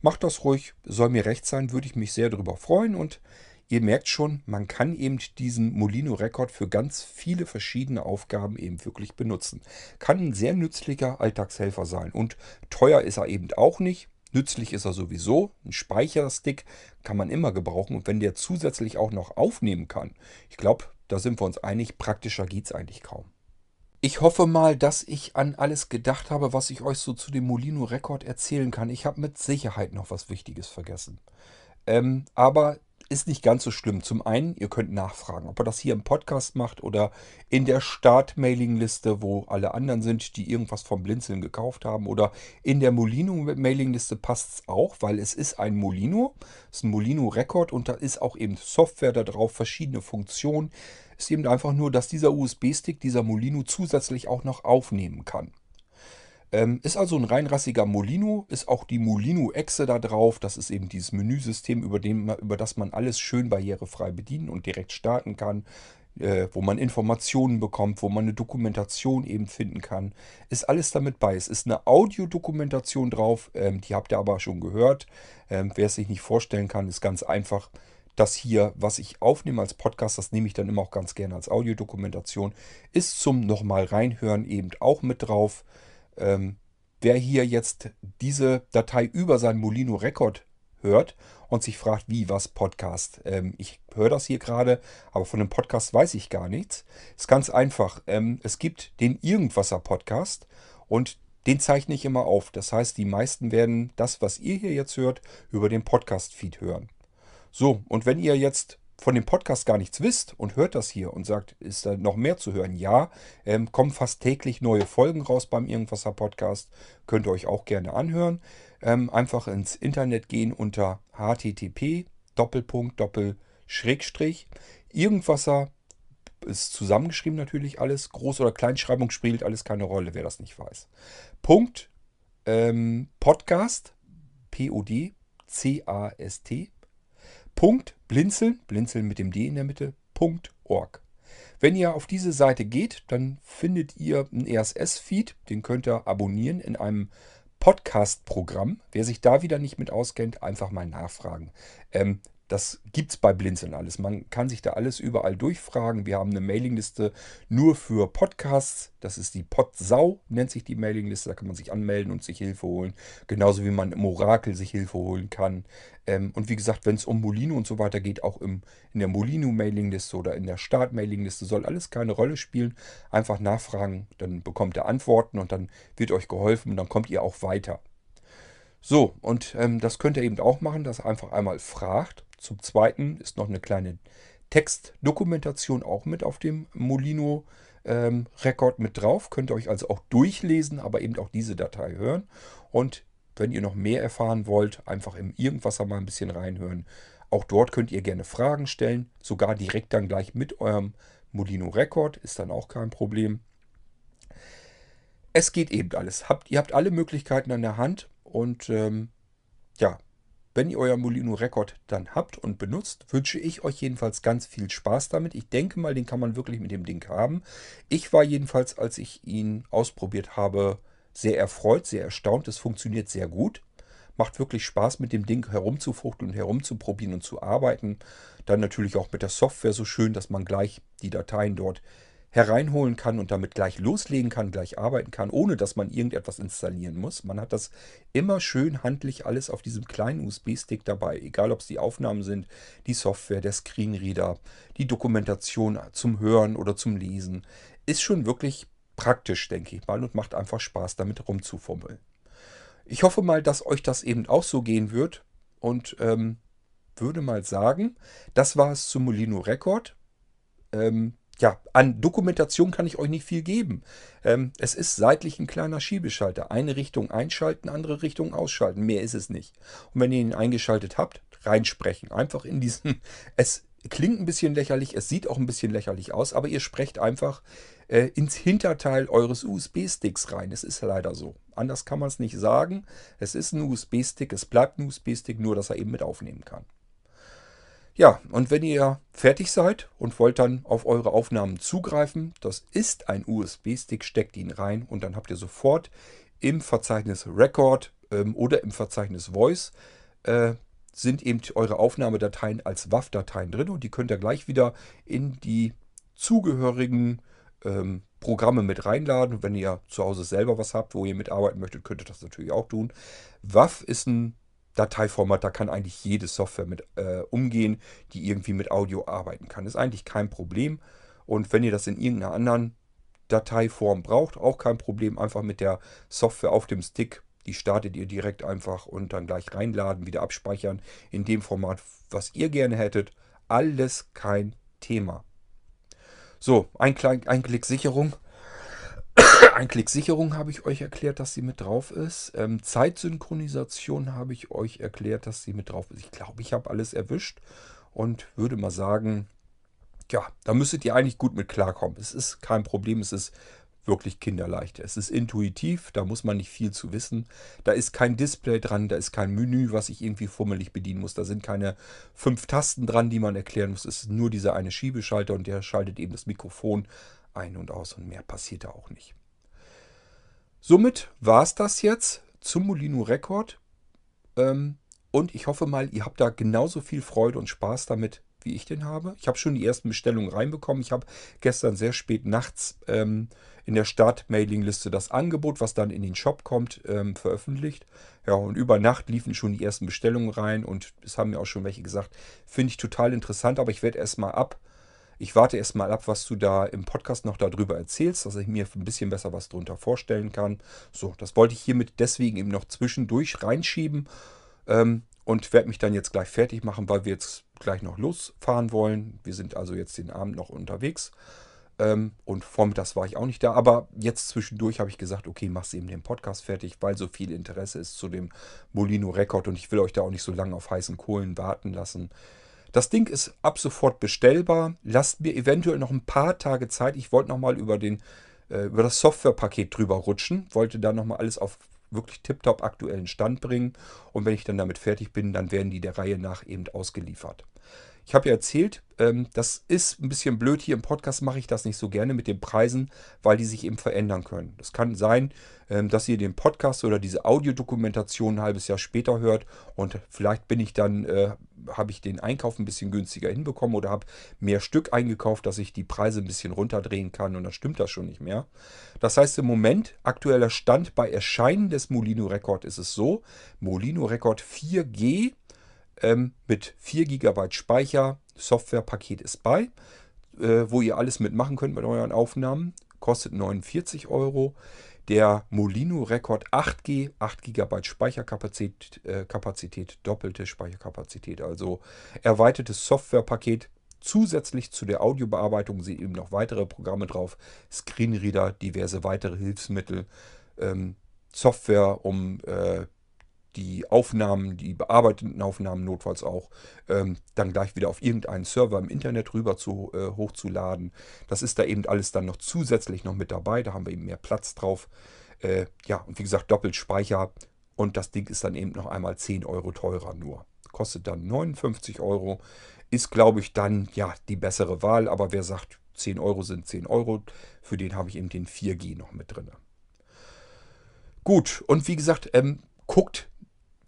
Macht das ruhig, soll mir recht sein, würde ich mich sehr darüber freuen und ihr merkt schon, man kann eben diesen Molino Record für ganz viele verschiedene Aufgaben eben wirklich benutzen. Kann ein sehr nützlicher Alltagshelfer sein und teuer ist er eben auch nicht. Nützlich ist er sowieso. Ein Speicherstick kann man immer gebrauchen. Und wenn der zusätzlich auch noch aufnehmen kann, ich glaube, da sind wir uns einig, praktischer geht es eigentlich kaum. Ich hoffe mal, dass ich an alles gedacht habe, was ich euch so zu dem Molino Rekord erzählen kann. Ich habe mit Sicherheit noch was Wichtiges vergessen. Ähm, aber ist nicht ganz so schlimm. Zum einen, ihr könnt nachfragen, ob er das hier im Podcast macht oder in der Start-Mailing-Liste, wo alle anderen sind, die irgendwas vom Blinzeln gekauft haben. Oder in der Molino-Mailing-Liste passt es auch, weil es ist ein Molino. Es ist ein Molino-Rekord und da ist auch eben Software da drauf, verschiedene Funktionen. Ist eben einfach nur, dass dieser USB-Stick, dieser Molino zusätzlich auch noch aufnehmen kann. Ähm, ist also ein reinrassiger Molino, ist auch die Molino-Echse da drauf. Das ist eben dieses Menüsystem, über, dem, über das man alles schön barrierefrei bedienen und direkt starten kann. Äh, wo man Informationen bekommt, wo man eine Dokumentation eben finden kann. Ist alles damit bei. Es ist eine Audiodokumentation drauf, ähm, die habt ihr aber schon gehört. Ähm, wer es sich nicht vorstellen kann, ist ganz einfach. Das hier, was ich aufnehme als Podcast, das nehme ich dann immer auch ganz gerne als Audiodokumentation, ist zum nochmal reinhören eben auch mit drauf. Ähm, wer hier jetzt diese Datei über seinen Molino Record hört und sich fragt, wie, was Podcast. Ähm, ich höre das hier gerade, aber von dem Podcast weiß ich gar nichts. Ist ganz einfach. Ähm, es gibt den Irgendwasser Podcast und den zeichne ich immer auf. Das heißt, die meisten werden das, was ihr hier jetzt hört, über den Podcast-Feed hören. So, und wenn ihr jetzt von dem Podcast gar nichts wisst und hört das hier und sagt, ist da noch mehr zu hören? Ja, ähm, kommen fast täglich neue Folgen raus beim Irgendwasser Podcast. Könnt ihr euch auch gerne anhören. Ähm, einfach ins Internet gehen unter http Doppelpunkt Doppel Schrägstrich Irgendwasser ist zusammengeschrieben natürlich alles. Groß- oder Kleinschreibung spielt alles keine Rolle, wer das nicht weiß. Punkt ähm, Podcast P-O-D-C-A-S-T Punkt Blinzeln, Blinzeln mit dem D in der Mitte, Punkt org. Wenn ihr auf diese Seite geht, dann findet ihr einen RSS-Feed, den könnt ihr abonnieren in einem Podcast-Programm. Wer sich da wieder nicht mit auskennt, einfach mal nachfragen. Ähm, das gibt es bei Blinzeln alles. Man kann sich da alles überall durchfragen. Wir haben eine Mailingliste nur für Podcasts. Das ist die Podsau, nennt sich die Mailingliste. Da kann man sich anmelden und sich Hilfe holen. Genauso wie man im Orakel sich Hilfe holen kann. Ähm, und wie gesagt, wenn es um Molino und so weiter geht, auch im, in der Molino-Mailingliste oder in der Start-Mailingliste, soll alles keine Rolle spielen. Einfach nachfragen, dann bekommt ihr Antworten und dann wird euch geholfen und dann kommt ihr auch weiter. So, und ähm, das könnt ihr eben auch machen, dass ihr einfach einmal fragt. Zum Zweiten ist noch eine kleine Textdokumentation auch mit auf dem Molino ähm, Rekord mit drauf. Könnt ihr euch also auch durchlesen, aber eben auch diese Datei hören. Und wenn ihr noch mehr erfahren wollt, einfach im Irgendwasser mal ein bisschen reinhören. Auch dort könnt ihr gerne Fragen stellen, sogar direkt dann gleich mit eurem Molino Rekord, ist dann auch kein Problem. Es geht eben alles. Habt, ihr habt alle Möglichkeiten an der Hand und ähm, ja, wenn ihr euer Molino Rekord dann habt und benutzt, wünsche ich euch jedenfalls ganz viel Spaß damit. Ich denke mal, den kann man wirklich mit dem Ding haben. Ich war jedenfalls, als ich ihn ausprobiert habe, sehr erfreut, sehr erstaunt. Es funktioniert sehr gut. Macht wirklich Spaß, mit dem Ding herumzufuchteln und herumzuprobieren und zu arbeiten. Dann natürlich auch mit der Software so schön, dass man gleich die Dateien dort hereinholen kann und damit gleich loslegen kann, gleich arbeiten kann, ohne dass man irgendetwas installieren muss. Man hat das immer schön handlich alles auf diesem kleinen USB-Stick dabei, egal ob es die Aufnahmen sind, die Software, der Screenreader, die Dokumentation zum Hören oder zum Lesen. Ist schon wirklich praktisch, denke ich mal, und macht einfach Spaß, damit rumzufummeln. Ich hoffe mal, dass euch das eben auch so gehen wird und ähm, würde mal sagen, das war es zum Molino Record. Ähm, ja, an Dokumentation kann ich euch nicht viel geben. Ähm, es ist seitlich ein kleiner Schiebeschalter. Eine Richtung einschalten, andere Richtung ausschalten. Mehr ist es nicht. Und wenn ihr ihn eingeschaltet habt, reinsprechen. Einfach in diesen. Es klingt ein bisschen lächerlich, es sieht auch ein bisschen lächerlich aus, aber ihr sprecht einfach äh, ins Hinterteil eures USB-Sticks rein. Es ist leider so. Anders kann man es nicht sagen. Es ist ein USB-Stick, es bleibt ein USB-Stick, nur dass er eben mit aufnehmen kann. Ja, und wenn ihr fertig seid und wollt dann auf eure Aufnahmen zugreifen, das ist ein USB-Stick, steckt ihn rein und dann habt ihr sofort im Verzeichnis Record ähm, oder im Verzeichnis Voice äh, sind eben eure Aufnahmedateien als WAV-Dateien drin und die könnt ihr gleich wieder in die zugehörigen ähm, Programme mit reinladen. Wenn ihr zu Hause selber was habt, wo ihr mitarbeiten möchtet, könnt ihr das natürlich auch tun. WAV ist ein Dateiformat, da kann eigentlich jede Software mit äh, umgehen, die irgendwie mit Audio arbeiten kann. Ist eigentlich kein Problem. Und wenn ihr das in irgendeiner anderen Dateiform braucht, auch kein Problem. Einfach mit der Software auf dem Stick, die startet ihr direkt einfach und dann gleich reinladen, wieder abspeichern in dem Format, was ihr gerne hättet. Alles kein Thema. So, ein, Klick Sicherung. Ein Klick Sicherung habe ich euch erklärt, dass sie mit drauf ist. Ähm, Zeitsynchronisation habe ich euch erklärt, dass sie mit drauf ist. Ich glaube, ich habe alles erwischt und würde mal sagen, ja, da müsstet ihr eigentlich gut mit klarkommen. Es ist kein Problem, es ist wirklich kinderleicht. Es ist intuitiv, da muss man nicht viel zu wissen. Da ist kein Display dran, da ist kein Menü, was ich irgendwie fummelig bedienen muss. Da sind keine fünf Tasten dran, die man erklären muss. Es ist nur dieser eine Schiebeschalter und der schaltet eben das Mikrofon ein und aus und mehr passiert da auch nicht. Somit war es das jetzt zum Molino Rekord. Ähm, und ich hoffe mal, ihr habt da genauso viel Freude und Spaß damit, wie ich den habe. Ich habe schon die ersten Bestellungen reinbekommen. Ich habe gestern sehr spät nachts ähm, in der Start-Mailing-Liste das Angebot, was dann in den Shop kommt, ähm, veröffentlicht. Ja, und über Nacht liefen schon die ersten Bestellungen rein und es haben mir auch schon welche gesagt, finde ich total interessant, aber ich werde erstmal ab Ich warte erst mal ab, was du da im Podcast noch darüber erzählst, dass ich mir ein bisschen besser was darunter vorstellen kann. So, das wollte ich hiermit deswegen eben noch zwischendurch reinschieben ähm, und werde mich dann jetzt gleich fertig machen, weil wir jetzt gleich noch losfahren wollen. Wir sind also jetzt den Abend noch unterwegs. Ähm, und vormittags war ich auch nicht da. Aber jetzt zwischendurch habe ich gesagt, okay, machst eben den Podcast fertig, weil so viel Interesse ist zu dem Molino Record und ich will euch da auch nicht so lange auf heißen Kohlen warten lassen. Das Ding ist ab sofort bestellbar. Lasst mir eventuell noch ein paar Tage Zeit. Ich wollte nochmal über, äh, über das Softwarepaket drüber rutschen. Wollte da nochmal alles auf wirklich tiptop aktuellen Stand bringen. Und wenn ich dann damit fertig bin, dann werden die der Reihe nach eben ausgeliefert. Ich habe ja erzählt, ähm, das ist ein bisschen blöd. Hier im Podcast mache ich das nicht so gerne mit den Preisen, weil die sich eben verändern können. Es kann sein, ähm, dass ihr den Podcast oder diese Audiodokumentation ein halbes Jahr später hört und vielleicht bin ich dann, äh, habe ich den Einkauf ein bisschen günstiger hinbekommen oder habe mehr Stück eingekauft, dass ich die Preise ein bisschen runterdrehen kann und dann stimmt das schon nicht mehr. Das heißt im Moment, aktueller Stand bei Erscheinen des Molino Record ist es so, Molino Record 4G ähm, mit 4 GB Speicher. Softwarepaket ist bei, äh, wo ihr alles mitmachen könnt mit euren Aufnahmen. Kostet 49 Euro. Der Molino Record 8G, 8 GB Speicherkapazität, äh, Kapazität, doppelte Speicherkapazität, also erweitertes Softwarepaket. Zusätzlich zu der Audiobearbeitung sind eben noch weitere Programme drauf, Screenreader, diverse weitere Hilfsmittel, ähm, Software, um äh, die Aufnahmen, die bearbeiteten Aufnahmen notfalls auch, ähm, dann gleich wieder auf irgendeinen Server im Internet rüber zu, äh, hochzuladen. Das ist da eben alles dann noch zusätzlich noch mit dabei. Da haben wir eben mehr Platz drauf. Äh, ja, und wie gesagt, doppelt Speicher. Und das Ding ist dann eben noch einmal 10 Euro teurer nur. Kostet dann 59 Euro. Ist, glaube ich, dann ja die bessere Wahl. Aber wer sagt, 10 Euro sind 10 Euro, für den habe ich eben den 4G noch mit drin. Gut, und wie gesagt, ähm, guckt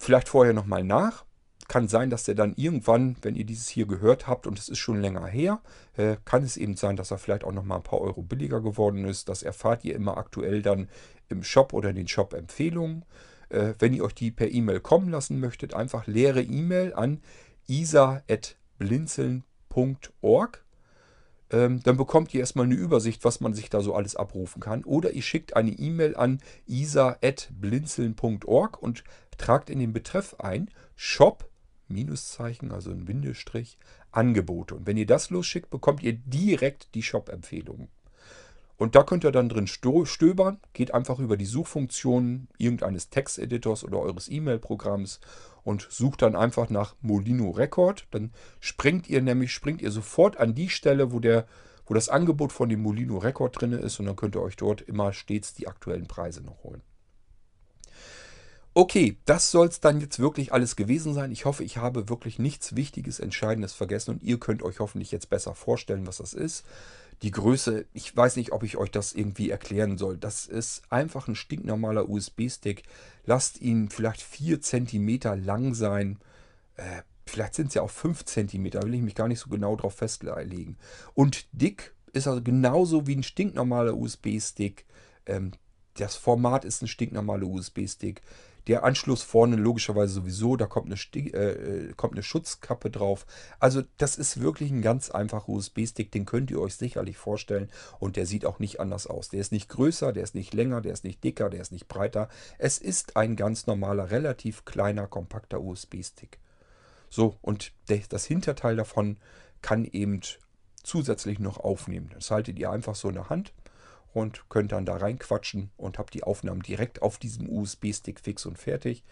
vielleicht vorher nochmal nach. Kann sein, dass der dann irgendwann, wenn ihr dieses hier gehört habt und es ist schon länger her, äh, kann es eben sein, dass er vielleicht auch nochmal ein paar Euro billiger geworden ist. Das erfahrt ihr immer aktuell dann im Shop oder in den Shop-Empfehlungen. Äh, wenn ihr euch die per E-Mail kommen lassen möchtet, einfach leere E-Mail an isa.blinzeln.org ähm, dann bekommt ihr erstmal eine Übersicht, was man sich da so alles abrufen kann. Oder ihr schickt eine E-Mail an isa.blinzeln.org und tragt in den Betreff ein Shop, Minuszeichen, also ein Bindestrich, Angebote. Und wenn ihr das losschickt, bekommt ihr direkt die Shop-Empfehlungen. Und da könnt ihr dann drin stöbern, geht einfach über die Suchfunktion irgendeines Texteditors oder eures E-Mail-Programms und sucht dann einfach nach Molino Record. Dann springt ihr nämlich, springt ihr sofort an die Stelle, wo der wo das Angebot von dem Molino Record drin ist und dann könnt ihr euch dort immer stets die aktuellen Preise noch holen. Okay, das soll es dann jetzt wirklich alles gewesen sein. Ich hoffe, ich habe wirklich nichts Wichtiges, Entscheidendes vergessen und ihr könnt euch hoffentlich jetzt besser vorstellen, was das ist. Die Größe, ich weiß nicht, ob ich euch das irgendwie erklären soll. Das ist einfach ein stinknormaler USB-Stick. Lasst ihn vielleicht 4 cm lang sein. Äh, vielleicht sind es ja auch 5 cm, da will ich mich gar nicht so genau drauf festlegen. Und dick ist also genauso wie ein stinknormaler USB-Stick. Ähm, das Format ist ein stinknormaler USB-Stick. Der Anschluss vorne logischerweise sowieso, da kommt eine, äh, äh, kommt eine Schutzkappe drauf. Also das ist wirklich ein ganz einfacher USB-Stick, den könnt ihr euch sicherlich vorstellen und der sieht auch nicht anders aus. Der ist nicht größer, der ist nicht länger, der ist nicht dicker, der ist nicht breiter. Es ist ein ganz normaler, relativ kleiner, kompakter USB-Stick. So, und das Hinterteil davon kann eben zusätzlich noch aufnehmen. Das haltet ihr einfach so in der Hand und könnt dann da reinquatschen und habt die Aufnahmen direkt auf diesem USB-Stick fix und fertig.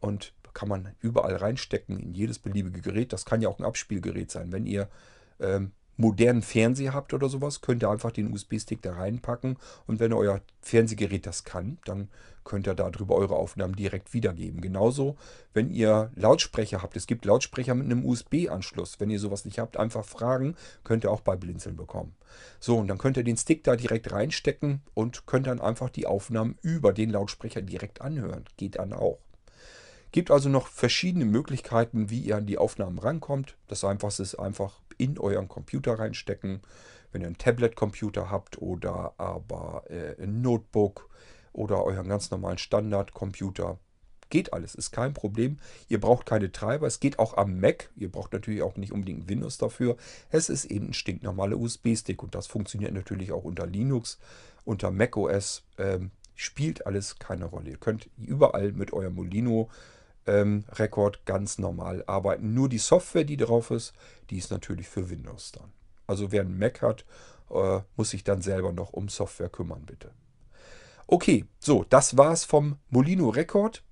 Und kann man überall reinstecken, in jedes beliebige Gerät. Das kann ja auch ein Abspielgerät sein. Wenn ihr ähm, modernen Fernseher habt oder sowas, könnt ihr einfach den USB-Stick da reinpacken und wenn euer Fernsehgerät das kann, dann könnt ihr darüber eure Aufnahmen direkt wiedergeben. Genauso, wenn ihr Lautsprecher habt. Es gibt Lautsprecher mit einem USB-Anschluss. Wenn ihr sowas nicht habt, einfach fragen, könnt ihr auch bei Blinzeln bekommen. So, und dann könnt ihr den Stick da direkt reinstecken und könnt dann einfach die Aufnahmen über den Lautsprecher direkt anhören. Geht dann auch. Gibt also noch verschiedene Möglichkeiten, wie ihr an die Aufnahmen rankommt. Das einfachste ist einfach in euren Computer reinstecken. Wenn ihr einen Tablet-Computer habt oder aber äh, ein Notebook oder euren ganz normalen Standard-Computer, Geht alles, ist kein Problem. Ihr braucht keine Treiber. Es geht auch am Mac. Ihr braucht natürlich auch nicht unbedingt Windows dafür. Es ist eben ein stinknormaler USB-Stick und das funktioniert natürlich auch unter Linux, unter macOS. Ähm, spielt alles keine Rolle. Ihr könnt überall mit eurem Molino ähm, Rekord ganz normal arbeiten. Nur die Software, die drauf ist, die ist natürlich für Windows dann. Also wer einen Mac hat, äh, muss sich dann selber noch um Software kümmern, bitte. Okay, so, das war's vom Molino Rekord.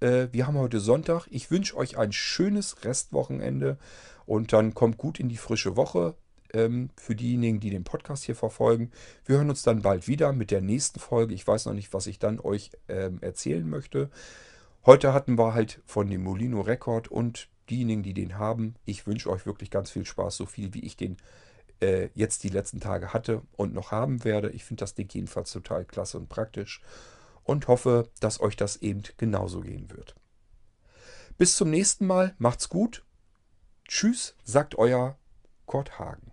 Äh, wir haben heute Sonntag. Ich wünsche euch ein schönes Restwochenende und dann kommt gut in die frische Woche. Ähm, für diejenigen, die den Podcast hier verfolgen. Wir hören uns dann bald wieder mit der nächsten Folge. Ich weiß noch nicht, was ich dann euch ähm, erzählen möchte. Heute hatten wir halt von dem Molino Rekord und diejenigen, die den haben. Ich wünsche euch wirklich ganz viel Spaß, so viel wie ich den äh, jetzt die letzten Tage hatte und noch haben werde. Ich finde das Ding jedenfalls total klasse und praktisch und hoffe, dass euch das eben genauso gehen wird. Bis zum nächsten Mal, macht's gut. Tschüss, sagt euer Kurt Hagen.